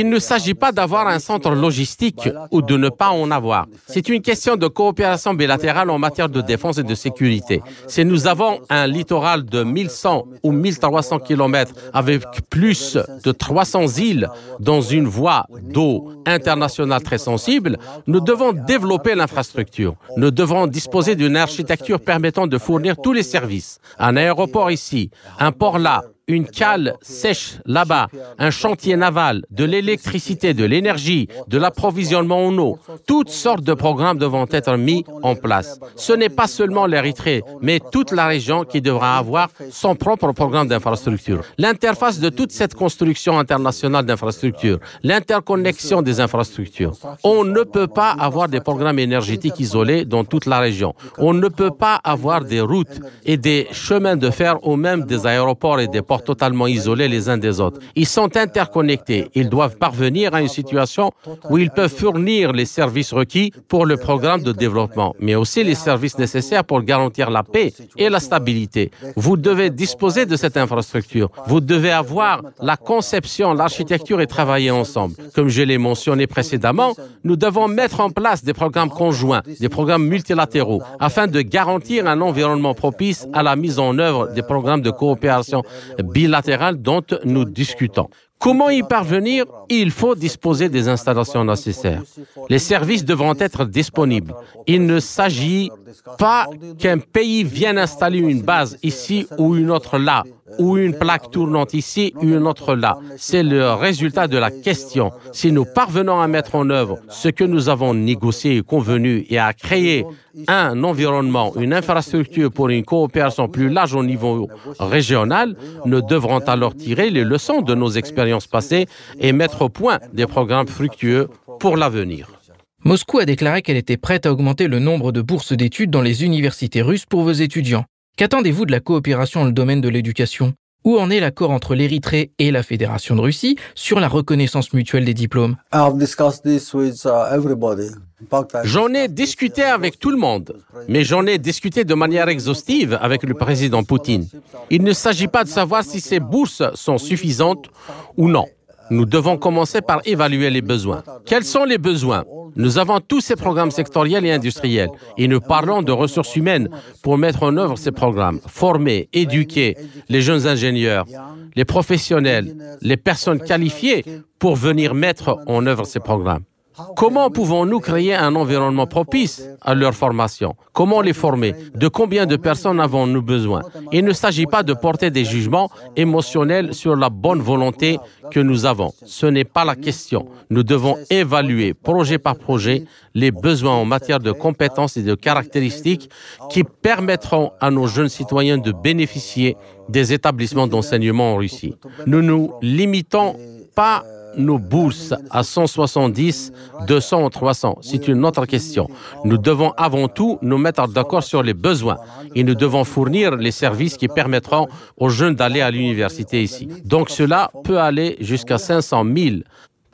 ne s'agit pas d'avoir un centre logistique ou de ne pas en avoir. C'est une question de coopération bilatérale en matière de défense et de sécurité. Si nous avons un littoral de 1100 ou 1300 km avec plus de 300 îles dans une voie d'eau internationale très sensible, nous devons développer l'infrastructure. Nous devons disposer d'une architecture permettant de fournir tous les services. Un aéroport ici, un port là, une cale sèche là-bas, un chantier naval, de l'électricité, de l'énergie, de l'approvisionnement en eau, toutes sortes de programmes devront être mis en place. Ce n'est pas seulement l'Érythrée, mais toute la région qui devra avoir son propre programme d'infrastructure. L'interface de toute cette construction internationale d'infrastructure, l'interconnexion des infrastructures. On ne peut pas avoir des programmes énergétiques isolés dans toute la région. On ne peut pas avoir des routes et des chemins de fer ou même des aéroports et des ports totalement isolés les uns des autres. Ils sont interconnectés. Ils doivent parvenir à une situation où ils peuvent fournir les services requis pour le programme de développement, mais aussi les services nécessaires pour garantir la paix et la stabilité. Vous devez disposer de cette infrastructure. Vous devez avoir la conception, l'architecture et travailler ensemble. Comme je l'ai mentionné précédemment, nous devons mettre en place des programmes conjoints, des programmes multilatéraux, afin de garantir un environnement propice à la mise en œuvre des programmes de coopération bilatérale dont nous discutons. Comment y parvenir? Il faut disposer des installations nécessaires. Les services devront être disponibles. Il ne s'agit pas qu'un pays vienne installer une base ici ou une autre là, ou une plaque tournante ici ou une autre là. C'est le résultat de la question. Si nous parvenons à mettre en œuvre ce que nous avons négocié et convenu et à créer un environnement, une infrastructure pour une coopération plus large au niveau régional, nous devrons alors tirer les leçons de nos expériences et mettre au point des programmes fructueux pour l'avenir. Moscou a déclaré qu'elle était prête à augmenter le nombre de bourses d'études dans les universités russes pour vos étudiants. Qu'attendez-vous de la coopération dans le domaine de l'éducation? Où en est l'accord entre l'Érythrée et la Fédération de Russie sur la reconnaissance mutuelle des diplômes? J'en ai discuté avec tout le monde, mais j'en ai discuté de manière exhaustive avec le président Poutine. Il ne s'agit pas de savoir si ces bourses sont suffisantes ou non. Nous devons commencer par évaluer les besoins. Quels sont les besoins? Nous avons tous ces programmes sectoriels et industriels et nous parlons de ressources humaines pour mettre en œuvre ces programmes, former, éduquer les jeunes ingénieurs, les professionnels, les personnes qualifiées pour venir mettre en œuvre ces programmes. Comment pouvons-nous créer un environnement propice à leur formation? Comment les former? De combien de personnes avons-nous besoin? Il ne s'agit pas de porter des jugements émotionnels sur la bonne volonté que nous avons. Ce n'est pas la question. Nous devons évaluer projet par projet les besoins en matière de compétences et de caractéristiques qui permettront à nos jeunes citoyens de bénéficier des établissements d'enseignement en Russie. Nous nous limitons pas nos bourses à 170, 200 ou 300 C'est une autre question. Nous devons avant tout nous mettre d'accord sur les besoins et nous devons fournir les services qui permettront aux jeunes d'aller à l'université ici. Donc cela peut aller jusqu'à 500 000,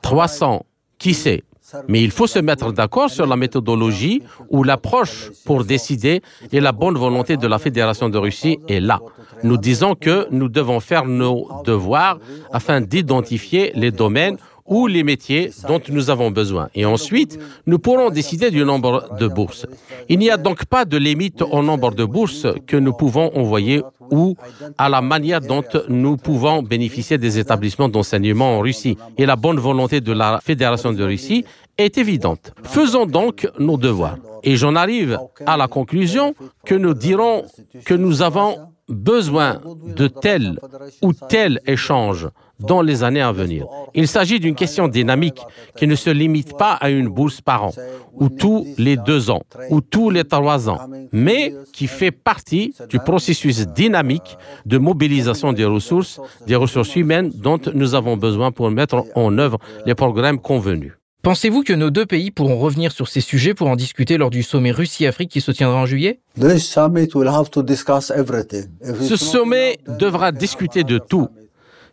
300, qui sait. Mais il faut se mettre d'accord sur la méthodologie ou l'approche pour décider et la bonne volonté de la Fédération de Russie est là. Nous disons que nous devons faire nos devoirs afin d'identifier les domaines ou les métiers dont nous avons besoin. Et ensuite, nous pourrons décider du nombre de bourses. Il n'y a donc pas de limite au nombre de bourses que nous pouvons envoyer ou à la manière dont nous pouvons bénéficier des établissements d'enseignement en Russie. Et la bonne volonté de la Fédération de Russie est évidente. Faisons donc nos devoirs. Et j'en arrive à la conclusion que nous dirons que nous avons besoin de tel ou tel échange dans les années à venir. Il s'agit d'une question dynamique qui ne se limite pas à une bourse par an, ou tous les deux ans, ou tous les trois ans, mais qui fait partie du processus dynamique de mobilisation des ressources, des ressources humaines dont nous avons besoin pour mettre en œuvre les programmes convenus. Pensez-vous que nos deux pays pourront revenir sur ces sujets pour en discuter lors du sommet Russie-Afrique qui se tiendra en juillet? Ce sommet devra discuter de tout.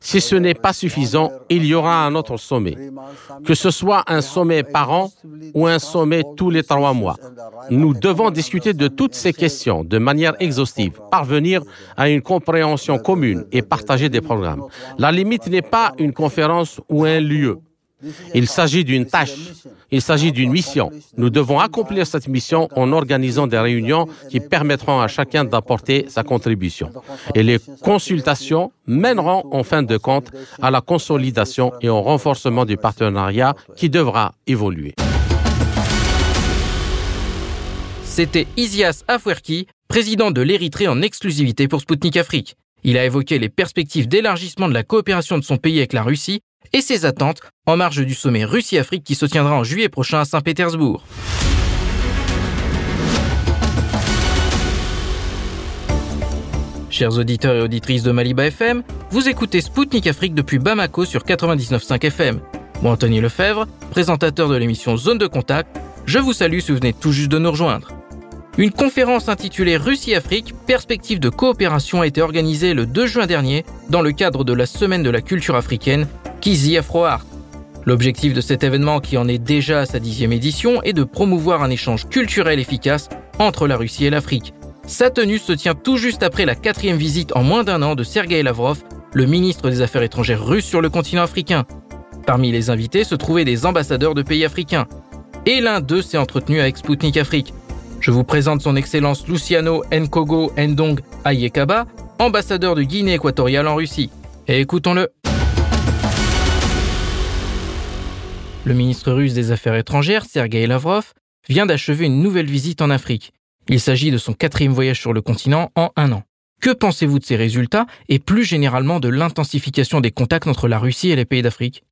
Si ce n'est pas suffisant, il y aura un autre sommet. Que ce soit un sommet par an ou un sommet tous les trois mois. Nous devons discuter de toutes ces questions de manière exhaustive, parvenir à une compréhension commune et partager des programmes. La limite n'est pas une conférence ou un lieu. Il s'agit d'une tâche, il s'agit d'une mission. Nous devons accomplir cette mission en organisant des réunions qui permettront à chacun d'apporter sa contribution. Et les consultations mèneront en fin de compte à la consolidation et au renforcement du partenariat qui devra évoluer. C'était Isias Afwerki, président de l'Érythrée en exclusivité pour Sputnik Afrique. Il a évoqué les perspectives d'élargissement de la coopération de son pays avec la Russie et ses attentes en marge du sommet Russie-Afrique qui se tiendra en juillet prochain à Saint-Pétersbourg. Chers auditeurs et auditrices de Maliba FM, vous écoutez Spoutnik Afrique depuis Bamako sur 99.5 FM. Moi, Anthony Lefebvre, présentateur de l'émission Zone de Contact, je vous salue si vous venez tout juste de nous rejoindre. Une conférence intitulée Russie-Afrique, perspective de coopération a été organisée le 2 juin dernier dans le cadre de la Semaine de la culture africaine Kizi Afroart. L'objectif de cet événement, qui en est déjà à sa dixième édition, est de promouvoir un échange culturel efficace entre la Russie et l'Afrique. Sa tenue se tient tout juste après la quatrième visite en moins d'un an de Sergei Lavrov, le ministre des Affaires étrangères russe sur le continent africain. Parmi les invités se trouvaient des ambassadeurs de pays africains. Et l'un d'eux s'est entretenu avec Sputnik Afrique. Je vous présente son Excellence Luciano Nkogo Ndong Ayekaba, ambassadeur de Guinée équatoriale en Russie. Et écoutons-le. Le ministre russe des Affaires étrangères, Sergei Lavrov, vient d'achever une nouvelle visite en Afrique. Il s'agit de son quatrième voyage sur le continent en un an. Que pensez-vous de ces résultats et plus généralement de l'intensification des contacts entre la Russie et les pays d'Afrique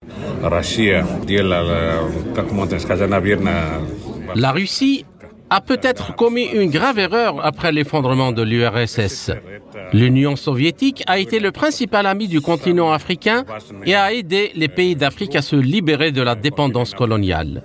La Russie a peut-être commis une grave erreur après l'effondrement de l'URSS. L'Union soviétique a été le principal ami du continent africain et a aidé les pays d'Afrique à se libérer de la dépendance coloniale.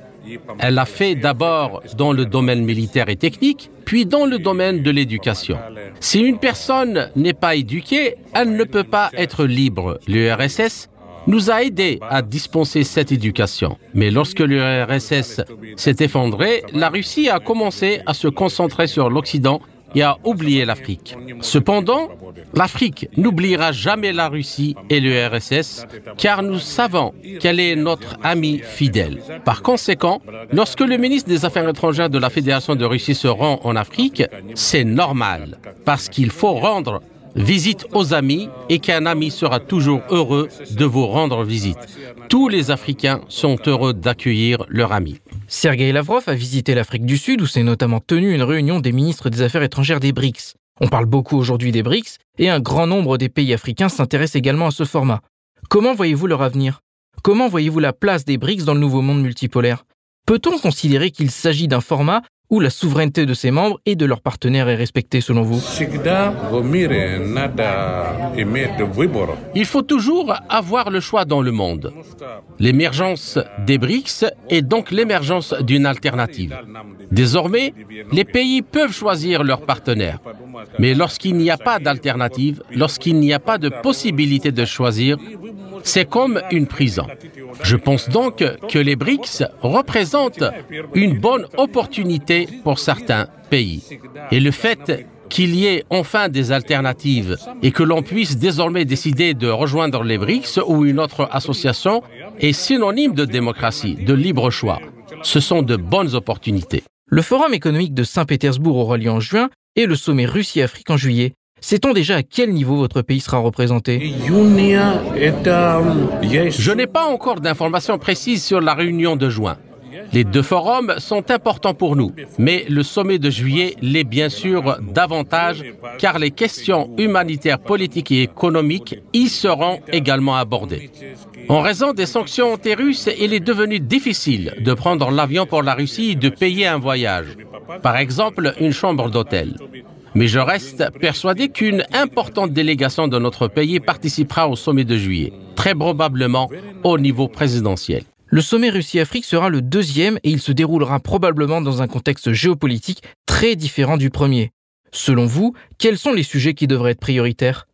Elle l'a fait d'abord dans le domaine militaire et technique, puis dans le domaine de l'éducation. Si une personne n'est pas éduquée, elle ne peut pas être libre. L'URSS nous a aidés à dispenser cette éducation. Mais lorsque l'URSS s'est effondré, la Russie a commencé à se concentrer sur l'Occident et à oublier l'Afrique. Cependant, l'Afrique n'oubliera jamais la Russie et l'URSS car nous savons qu'elle est notre amie fidèle. Par conséquent, lorsque le ministre des Affaires étrangères de la Fédération de Russie se rend en Afrique, c'est normal parce qu'il faut rendre visite aux amis et qu'un ami sera toujours heureux de vous rendre visite. Tous les Africains sont heureux d'accueillir leur ami. Sergei Lavrov a visité l'Afrique du Sud où s'est notamment tenue une réunion des ministres des Affaires étrangères des BRICS. On parle beaucoup aujourd'hui des BRICS et un grand nombre des pays africains s'intéressent également à ce format. Comment voyez-vous leur avenir? Comment voyez-vous la place des BRICS dans le nouveau monde multipolaire? Peut-on considérer qu'il s'agit d'un format où la souveraineté de ses membres et de leurs partenaires est respectée selon vous? Il faut toujours avoir le choix dans le monde. L'émergence des BRICS est donc l'émergence d'une alternative. Désormais, les pays peuvent choisir leurs partenaires. Mais lorsqu'il n'y a pas d'alternative, lorsqu'il n'y a pas de possibilité de choisir, c'est comme une prison. Je pense donc que les BRICS représentent une bonne opportunité pour certains pays. Et le fait qu'il y ait enfin des alternatives et que l'on puisse désormais décider de rejoindre les BRICS ou une autre association est synonyme de démocratie, de libre choix. Ce sont de bonnes opportunités. Le Forum économique de Saint-Pétersbourg aura lieu en juin et le sommet Russie-Afrique en juillet. Sait-on déjà à quel niveau votre pays sera représenté? Je n'ai pas encore d'informations précises sur la réunion de juin. Les deux forums sont importants pour nous, mais le sommet de juillet l'est bien sûr davantage car les questions humanitaires, politiques et économiques y seront également abordées. En raison des sanctions anti-russes, il est devenu difficile de prendre l'avion pour la Russie et de payer un voyage, par exemple une chambre d'hôtel. Mais je reste persuadé qu'une importante délégation de notre pays participera au sommet de juillet, très probablement au niveau présidentiel. Le sommet Russie-Afrique sera le deuxième et il se déroulera probablement dans un contexte géopolitique très différent du premier. Selon vous, quels sont les sujets qui devraient être prioritaires?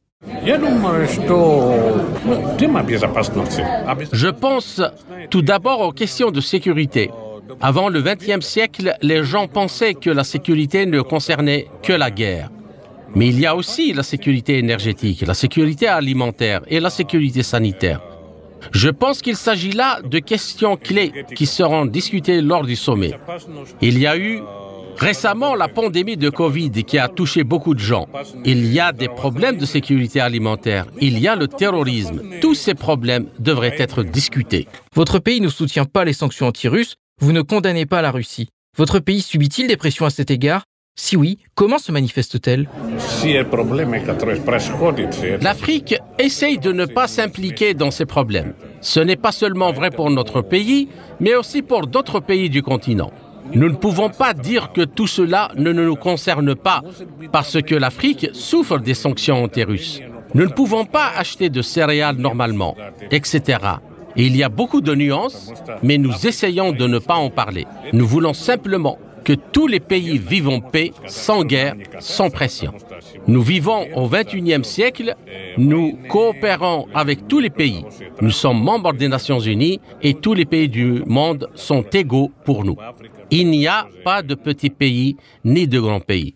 Je pense tout d'abord aux questions de sécurité. Avant le XXe siècle, les gens pensaient que la sécurité ne concernait que la guerre. Mais il y a aussi la sécurité énergétique, la sécurité alimentaire et la sécurité sanitaire. Je pense qu'il s'agit là de questions clés qui seront discutées lors du sommet. Il y a eu récemment la pandémie de Covid qui a touché beaucoup de gens. Il y a des problèmes de sécurité alimentaire. Il y a le terrorisme. Tous ces problèmes devraient être discutés. Votre pays ne soutient pas les sanctions anti-russes, vous ne condamnez pas la Russie. Votre pays subit-il des pressions à cet égard? Si oui, comment se manifeste-t-elle? L'Afrique essaye de ne pas s'impliquer dans ces problèmes. Ce n'est pas seulement vrai pour notre pays, mais aussi pour d'autres pays du continent. Nous ne pouvons pas dire que tout cela ne nous concerne pas, parce que l'Afrique souffre des sanctions anti-russes. Nous ne pouvons pas acheter de céréales normalement, etc. Il y a beaucoup de nuances, mais nous essayons de ne pas en parler. Nous voulons simplement que tous les pays vivent en paix, sans guerre, sans pression. Nous vivons au XXIe siècle, nous coopérons avec tous les pays. Nous sommes membres des Nations Unies et tous les pays du monde sont égaux pour nous. Il n'y a pas de petits pays ni de grands pays.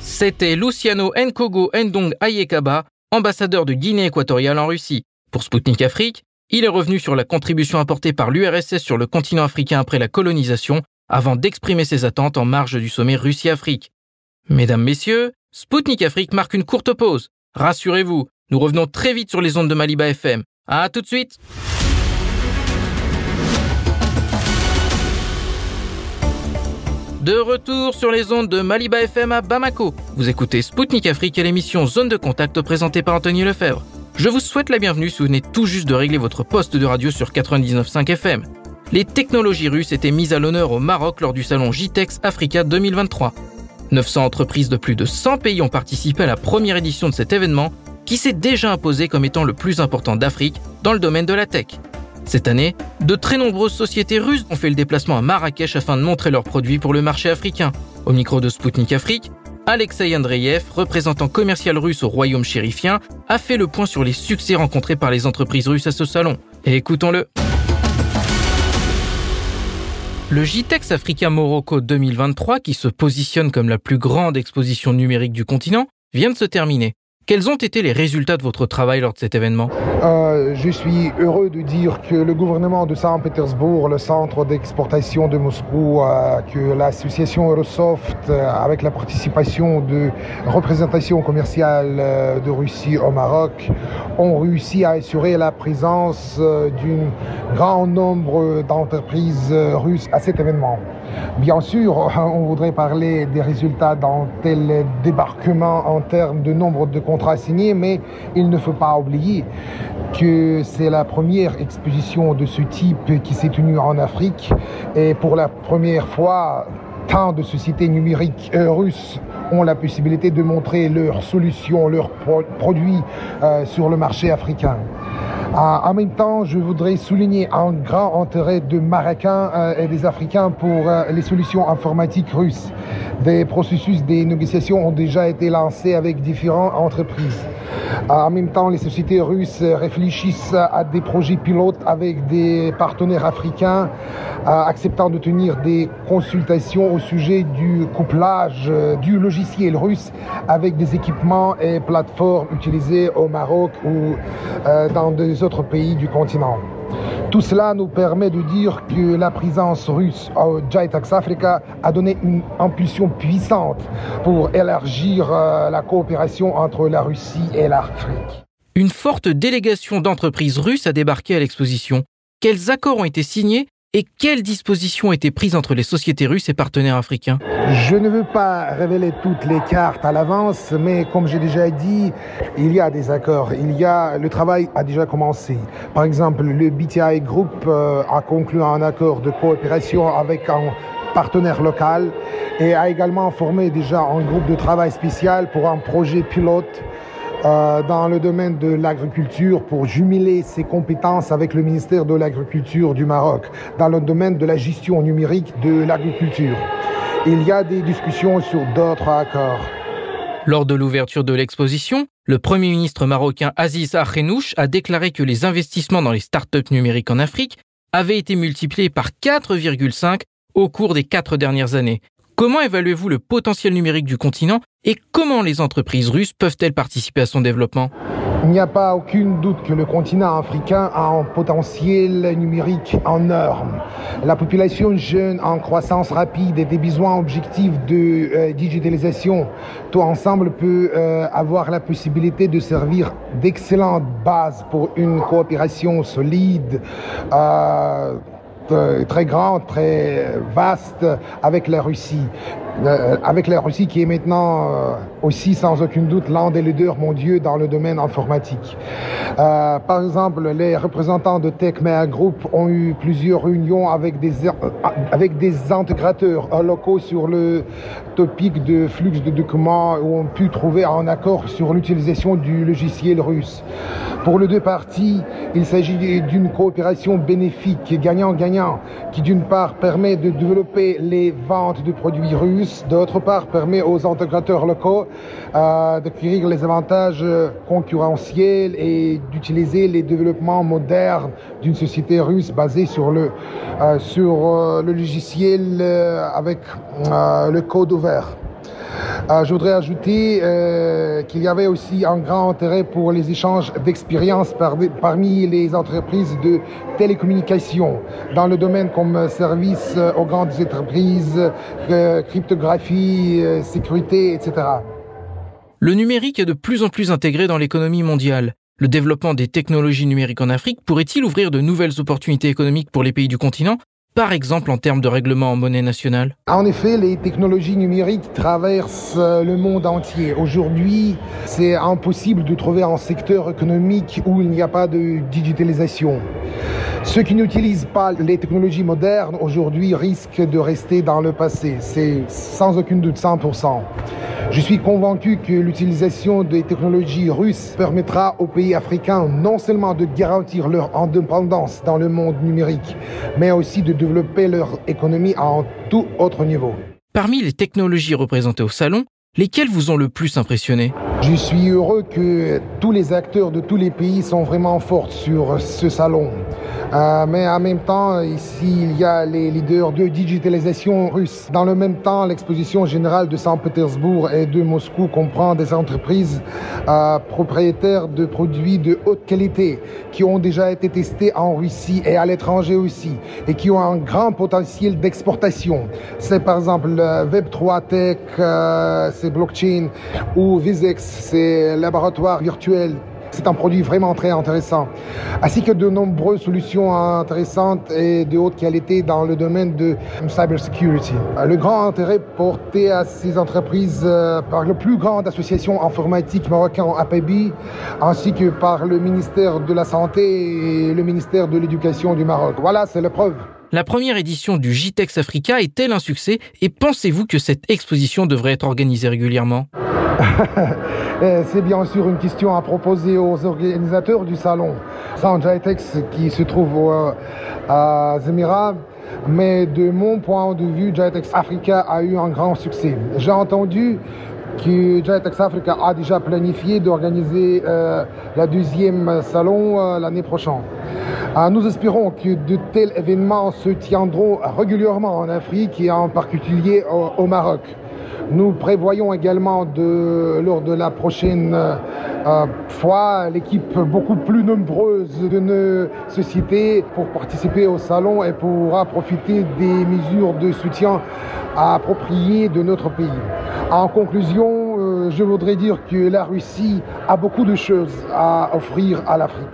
C'était Luciano Nkogo Ndong Ayekaba, ambassadeur de Guinée équatoriale en Russie. Pour Sputnik Afrique, il est revenu sur la contribution apportée par l'URSS sur le continent africain après la colonisation, avant d'exprimer ses attentes en marge du sommet Russie-Afrique. Mesdames, Messieurs, Sputnik Afrique marque une courte pause. Rassurez-vous, nous revenons très vite sur les ondes de Maliba FM. À tout de suite! De retour sur les ondes de Maliba FM à Bamako. Vous écoutez Spoutnik Afrique et l'émission Zone de Contact présentée par Anthony Lefebvre. Je vous souhaite la bienvenue si vous venez tout juste de régler votre poste de radio sur 99.5 FM. Les technologies russes étaient mises à l'honneur au Maroc lors du salon JTEX Africa 2023. 900 entreprises de plus de 100 pays ont participé à la première édition de cet événement qui s'est déjà imposé comme étant le plus important d'Afrique dans le domaine de la tech. Cette année, de très nombreuses sociétés russes ont fait le déplacement à Marrakech afin de montrer leurs produits pour le marché africain. Au micro de Sputnik Afrique, Alexei Andreyev, représentant commercial russe au royaume chérifien, a fait le point sur les succès rencontrés par les entreprises russes à ce salon. écoutons-le. Le JTEX Africa Morocco 2023, qui se positionne comme la plus grande exposition numérique du continent, vient de se terminer. Quels ont été les résultats de votre travail lors de cet événement? Euh, Je suis heureux de dire que le gouvernement de Saint-Pétersbourg, le centre d'exportation de Moscou, euh, que l'association Eurosoft, euh, avec la participation de représentation commerciale euh, de Russie au Maroc, ont réussi à assurer la présence d'un grand nombre d'entreprises russes à cet événement. Bien sûr, on voudrait parler des résultats dans tel débarquement en termes de nombre de contrats signés, mais il ne faut pas oublier que c'est la première exposition de ce type qui s'est tenue en Afrique. Et pour la première fois, tant de sociétés numériques euh, russes ont la possibilité de montrer leurs solutions, leurs pro produits euh, sur le marché africain. En même temps, je voudrais souligner un grand intérêt de Marocains euh, et des Africains pour euh, les solutions informatiques russes. Des processus des négociations ont déjà été lancés avec différentes entreprises. En même temps, les sociétés russes réfléchissent à des projets pilotes avec des partenaires africains, acceptant de tenir des consultations au sujet du couplage du logiciel russe avec des équipements et plateformes utilisés au Maroc ou dans des autres pays du continent. Tout cela nous permet de dire que la présence russe au JITEX Africa a donné une impulsion puissante pour élargir la coopération entre la Russie et l'Afrique. Une forte délégation d'entreprises russes a débarqué à l'exposition. Quels accords ont été signés et quelles dispositions étaient prises entre les sociétés russes et partenaires africains? Je ne veux pas révéler toutes les cartes à l'avance, mais comme j'ai déjà dit, il y a des accords. Il y a le travail a déjà commencé. Par exemple, le BTI Group euh, a conclu un accord de coopération avec un partenaire local et a également formé déjà un groupe de travail spécial pour un projet pilote euh, dans le domaine de l'agriculture pour jumeler ses compétences avec le ministère de l'Agriculture du Maroc dans le domaine de la gestion numérique de l'agriculture. Il y a des discussions sur d'autres accords. Lors de l'ouverture de l'exposition, le Premier ministre marocain Aziz Akhenouch a déclaré que les investissements dans les startups numériques en Afrique avaient été multipliés par 4,5 au cours des quatre dernières années. Comment évaluez-vous le potentiel numérique du continent et comment les entreprises russes peuvent-elles participer à son développement? Il n'y a pas aucun doute que le continent africain a un potentiel numérique en norme. La population jeune en croissance rapide et des besoins objectifs de euh, digitalisation, tout ensemble peut euh, avoir la possibilité de servir d'excellente base pour une coopération solide. Euh, très grande, très vaste avec la Russie. Euh, avec la Russie qui est maintenant euh, aussi sans aucun doute l'un des leaders mondiaux dans le domaine informatique. Euh, par exemple, les représentants de TechMea Group ont eu plusieurs réunions avec des, avec des intégrateurs locaux sur le topic de flux de documents où on pu trouver un accord sur l'utilisation du logiciel russe. Pour les deux parties, il s'agit d'une coopération bénéfique, gagnant-gagnant, qui d'une part permet de développer les ventes de produits russes d'autre part permet aux intégrateurs locaux euh, d'acquérir les avantages concurrentiels et d'utiliser les développements modernes d'une société russe basée sur le, euh, sur, euh, le logiciel avec le code ouvert. Euh, je voudrais ajouter euh, qu'il y avait aussi un grand intérêt pour les échanges d'expériences par, parmi les entreprises de télécommunications dans le domaine comme service aux grandes entreprises, euh, cryptographie, sécurité, etc. Le numérique est de plus en plus intégré dans l'économie mondiale. Le développement des technologies numériques en Afrique pourrait-il ouvrir de nouvelles opportunités économiques pour les pays du continent par exemple en termes de règlement en monnaie nationale? En effet, les technologies numériques traversent le monde entier. Aujourd'hui, c'est impossible de trouver un secteur économique où il n'y a pas de digitalisation. Ceux qui n'utilisent pas les technologies modernes aujourd'hui risquent de rester dans le passé. C'est sans aucune doute 100%. Je suis convaincu que l'utilisation des technologies russes permettra aux pays africains non seulement de garantir leur indépendance dans le monde numérique, mais aussi de leur économie à un tout autre niveau. Parmi les technologies représentées au salon, lesquelles vous ont le plus impressionné? Je suis heureux que tous les acteurs de tous les pays sont vraiment forts sur ce salon. Euh, mais en même temps, ici, il y a les leaders de digitalisation russe. Dans le même temps, l'exposition générale de Saint-Pétersbourg et de Moscou comprend des entreprises euh, propriétaires de produits de haute qualité qui ont déjà été testés en Russie et à l'étranger aussi et qui ont un grand potentiel d'exportation. C'est par exemple Web3 Tech, euh, c'est blockchain ou Visex, c'est laboratoire virtuel c'est un produit vraiment très intéressant, ainsi que de nombreuses solutions intéressantes et de haute qualité dans le domaine de cybersecurity. Le grand intérêt porté à ces entreprises euh, par la plus grande association informatique marocaine APB, ainsi que par le ministère de la Santé et le ministère de l'Éducation du Maroc. Voilà, c'est la preuve. La première édition du JTEX Africa est-elle un succès? Et pensez-vous que cette exposition devrait être organisée régulièrement? C'est bien sûr une question à proposer aux organisateurs du salon. Sans JTEX qui se trouve à Zemira, mais de mon point de vue, JTEX Africa a eu un grand succès. J'ai entendu que JTEX Africa a déjà planifié d'organiser euh, la deuxième salon euh, l'année prochaine. Euh, nous espérons que de tels événements se tiendront régulièrement en Afrique et en particulier au, Maroc. Nous prévoyons également lors de la prochaine fois l'équipe beaucoup plus nombreuse de nos sociétés pour participer au salon et pourra profiter des mesures de soutien appropriées de notre pays. En conclusion, euh, je voudrais dire que la Russie a beaucoup de choses à offrir à l'Afrique.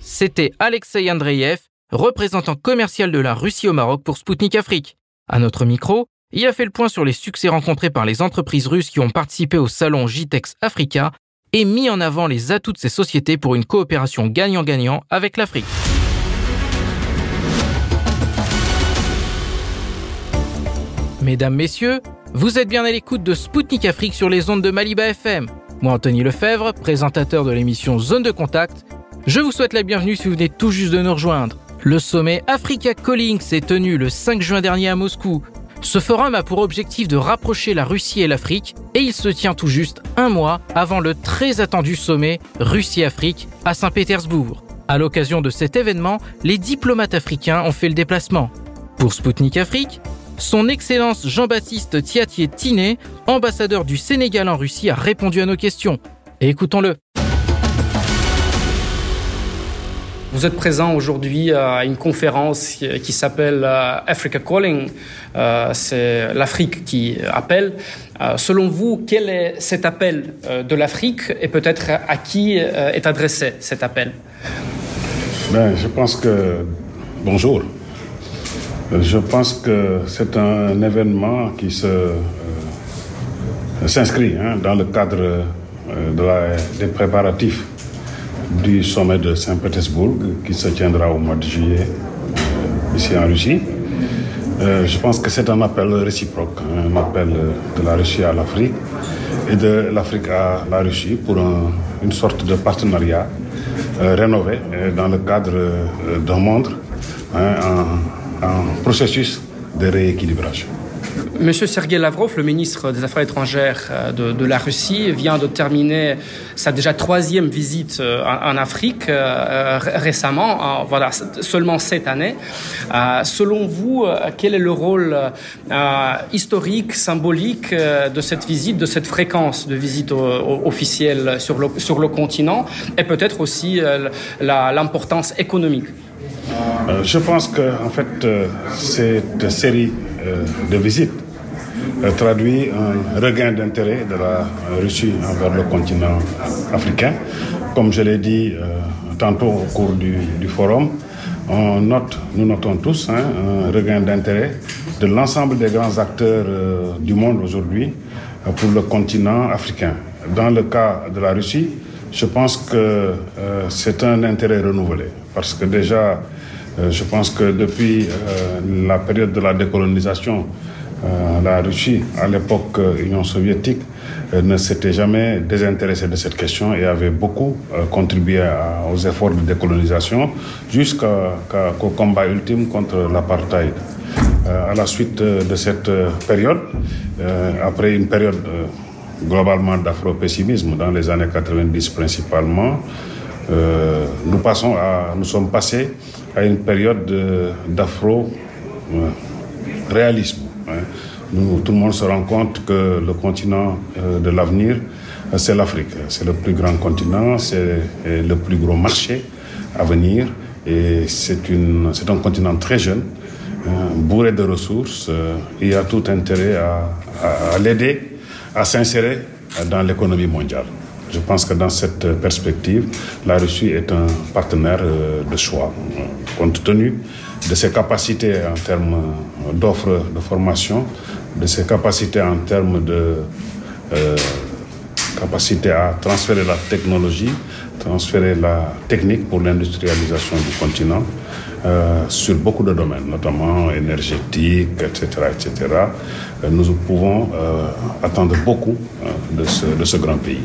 C'était Alexei Andreev, représentant commercial de la Russie au Maroc pour Sputnik Afrique. À notre micro, il a fait le point sur les succès rencontrés par les entreprises russes qui ont participé au salon JTEX Africa et mis en avant les atouts de ces sociétés pour une coopération gagnant-gagnant avec l'Afrique. Mesdames, Messieurs, vous êtes bien à l'écoute de Spoutnik Afrique sur les ondes de Maliba FM. Moi, Anthony Lefebvre, présentateur de l'émission Zone de Contact, je vous souhaite la bienvenue si vous venez tout juste de nous rejoindre. Le sommet Africa Calling s'est tenu le 5 juin dernier à Moscou. Ce forum a pour objectif de rapprocher la Russie et l'Afrique et il se tient tout juste un mois avant le très attendu sommet Russie-Afrique à Saint-Pétersbourg. À l'occasion de cet événement, les diplomates africains ont fait le déplacement. Pour Spoutnik Afrique, son Excellence Jean-Baptiste Tiatier Tiné, ambassadeur du Sénégal en Russie, a répondu à nos questions. Écoutons-le. Vous êtes présent aujourd'hui à une conférence qui s'appelle euh, Africa Calling. Euh, c'est l'Afrique qui appelle. Euh, selon vous, quel est cet appel de l'Afrique et peut-être à qui est adressé cet appel? Ben, Je pense que... Bonjour. Je pense que c'est un événement qui se, s'inscrit hein, dans le cadre des préparatifs du sommet de Saint-Pétersbourg qui se tiendra au mois de juillet euh, ici en Russie. je pense que c'est un appel réciproque, hein, un appel de la Russie à l'Afrique et de l'Afrique à la Russie pour une sorte de partenariat rénové dans le cadre d'un monde hein, un processus de rééquilibration. Monsieur Sergei Lavrov, le ministre des Affaires étrangères euh, de, la Russie, vient de terminer sa déjà troisième visite euh, en, Afrique euh, récemment, voilà, seulement cette année. selon vous, quel est le rôle historique, symbolique de cette visite, de cette fréquence de visite officielle sur le, sur le continent et peut-être aussi l'importance économique? Je pense que en fait, cette série de visites traduit un regain d'intérêt de la Russie envers le continent africain. Comme je l'ai dit tantôt au cours du, forum, nous notons tous hein, un regain d'intérêt de l'ensemble des grands acteurs du monde aujourd'hui pour le continent africain. Dans le cas de la Russie, je pense que c'est un intérêt renouvelé parce que déjà euh, je pense que depuis euh, la période de la décolonisation, euh, la Russie, à l'époque Union soviétique, ne s'était jamais désintéressée de cette question et avait beaucoup contribué aux efforts de décolonisation jusqu'au combat ultime contre l'apartheid. à la suite de cette période, après une période globalement d'afro-pessimisme dans les années 90 principalement, nous, passons nous sommes passés à une période d'afro-réalisme. Tout le monde se rend compte que le continent de l'avenir, c'est l'Afrique. C'est le plus grand continent, c'est le plus gros marché à venir. Et c'est un continent très jeune, bourré de ressources. Euh, il a tout intérêt à, l'aider à s'insérer dans l'économie mondiale. Je pense que dans cette perspective, la Russie est un partenaire euh, de choix, euh, compte tenu de ses capacités en termes d'offres de formation, de ses capacités en termes de capacité à transférer la technologie, transférer la technique pour l'industrialisation du continent euh, sur beaucoup de domaines, notamment énergétique, etc. etc. Euh, nous pouvons euh, attendre beaucoup de ce grand pays.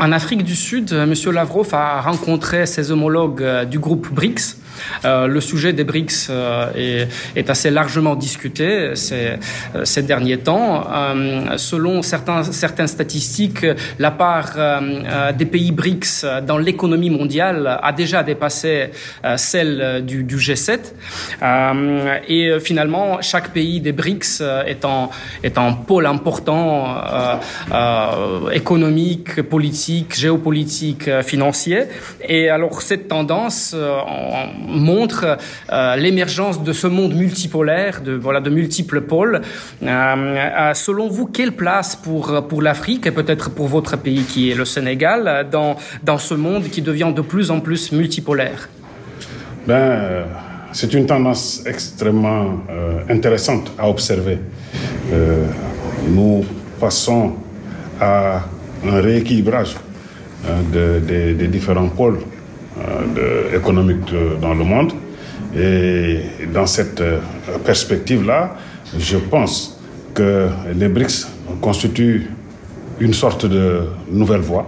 En Afrique du Sud, M. Lavrov a rencontré ses homologues du groupe BRICS euh, le sujet des BRICS euh, est, assez largement discuté ces, euh, derniers temps. selon certains, certaines statistiques, la part des pays BRICS dans l'économie mondiale a déjà dépassé celle du, du G7. et finalement, chaque pays des BRICS est en, est en pôle important économique, politique, géopolitique, financier. Et alors cette tendance, montre euh, l'émergence de ce monde multipolaire, de, voilà, de multiples pôles. Euh, euh, selon vous, quelle place pour, pour l'Afrique et peut-être pour votre pays qui est le Sénégal dans, dans ce monde qui devient de plus en plus multipolaire? Ben, C'est une tendance extrêmement intéressante à observer. nous passons à un rééquilibrage des différents pôles euh, économique dans le monde. Et dans cette euh, perspective-là, je pense que les BRICS constituent une sorte de nouvelle voie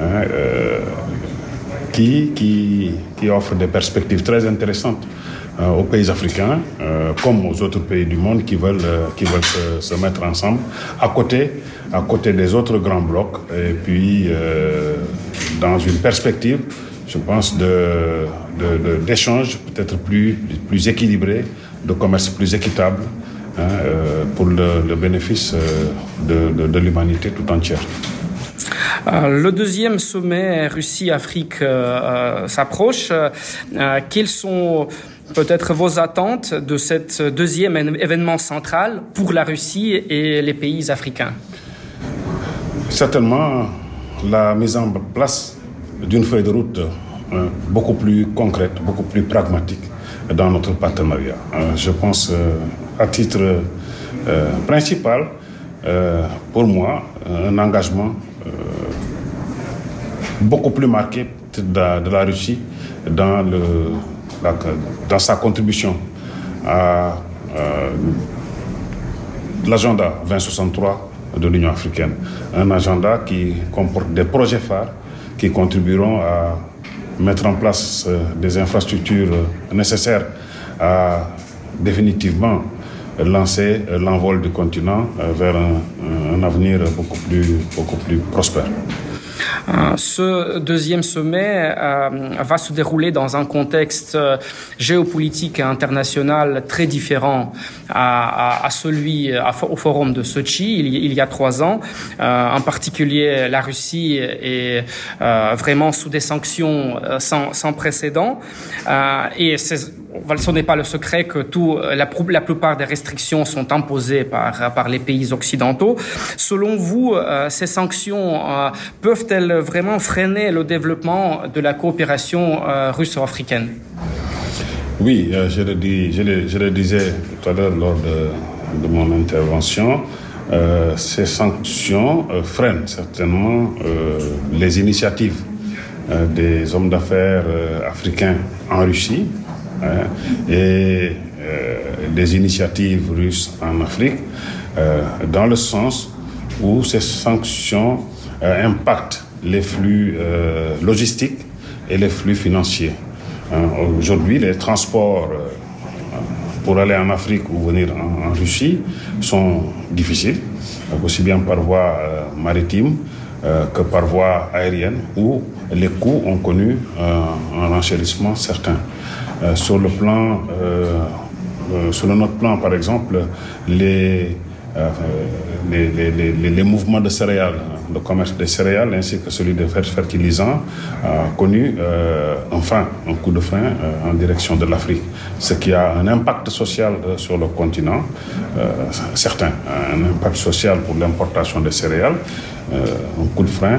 hein, euh, qui, qui, qui, offre des perspectives très intéressantes aux pays africains comme aux autres pays du monde qui veulent, qui veulent se, se, mettre ensemble à côté, à côté des autres grands blocs et puis dans une perspective je pense, d'échanges de, peut-être plus, plus équilibrés, de commerce plus équitable hein, euh, pour le, bénéfice euh, de, de l'humanité tout entière. Euh, le deuxième sommet Russie-Afrique s'approche. quelles sont peut-être vos attentes de cet deuxième événement central pour la Russie et les pays africains? Certainement, la mise en place d'une feuille de route euh, beaucoup plus concrète, beaucoup plus pragmatique dans notre partenariat. Euh, je pense euh, à titre principal, pour moi, un engagement beaucoup plus marqué de la, Russie dans, dans sa contribution à l'agenda 2063 de l'Union africaine. Un agenda qui comporte des projets phares qui contribueront à mettre en place euh, des infrastructures euh, nécessaires à définitivement lancer euh, l'envol du continent vers un, avenir beaucoup plus, beaucoup plus prospère. Euh, ce deuxième sommet euh, va se dérouler dans un contexte euh, géopolitique et international très différent à, celui au forum de Sochi il y, a trois ans. en particulier, la Russie est vraiment sous des sanctions sans, précédent ce n'est pas le secret que tout, la, la, plupart des restrictions sont imposées par, par les pays occidentaux. Selon vous, ces sanctions peuvent-elles vraiment freiner le développement de la coopération euh, russo-africaine? Oui, euh, je, le disais tout à l'heure lors de, de, mon intervention. Euh, ces sanctions freinent certainement les initiatives des hommes d'affaires africains en Russie hein, et des initiatives russes en Afrique, dans le sens où ces sanctions impactent les flux euh, logistiques et les flux financiers. Aujourd'hui, les transports euh, pour aller en Afrique ou venir en, Russie sont difficiles, aussi bien par voie maritime que par voie aérienne, où les coûts ont connu un renchérissement certain. Sur le plan, sur le notre plan, par exemple, les euh, les, les, les, mouvements de céréales, le commerce des céréales ainsi que celui des fertilisants a connu euh, enfin un coup de frein euh, en direction de l'Afrique, ce qui a un impact social sur le continent, certain, un impact social pour l'importation des céréales, un coup de frein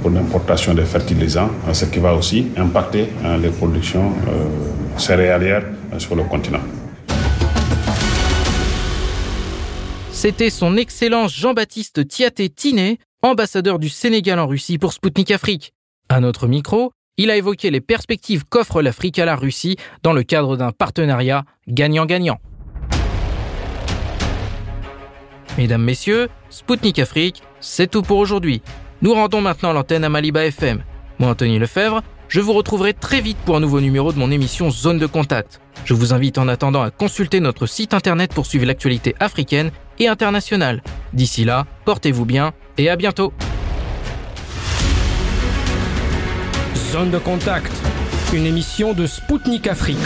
pour l'importation des fertilisants, ce qui va aussi impacter les productions céréalières sur le continent. C'était son Excellence Jean-Baptiste Tiaté Tiné, ambassadeur du Sénégal en Russie pour Spoutnik Afrique. À notre micro, il a évoqué les perspectives qu'offre l'Afrique à la Russie dans le cadre d'un partenariat gagnant-gagnant. Mesdames, Messieurs, Spoutnik Afrique, c'est tout pour aujourd'hui. Nous rendons maintenant l'antenne à Maliba FM. Moi, Anthony Lefebvre, je vous retrouverai très vite pour un nouveau numéro de mon émission Zone de Contact. Je vous invite en attendant à consulter notre site internet pour suivre l'actualité africaine et internationale. D'ici là, portez-vous bien et à bientôt. Zone de contact, une émission de Spoutnik Afrique.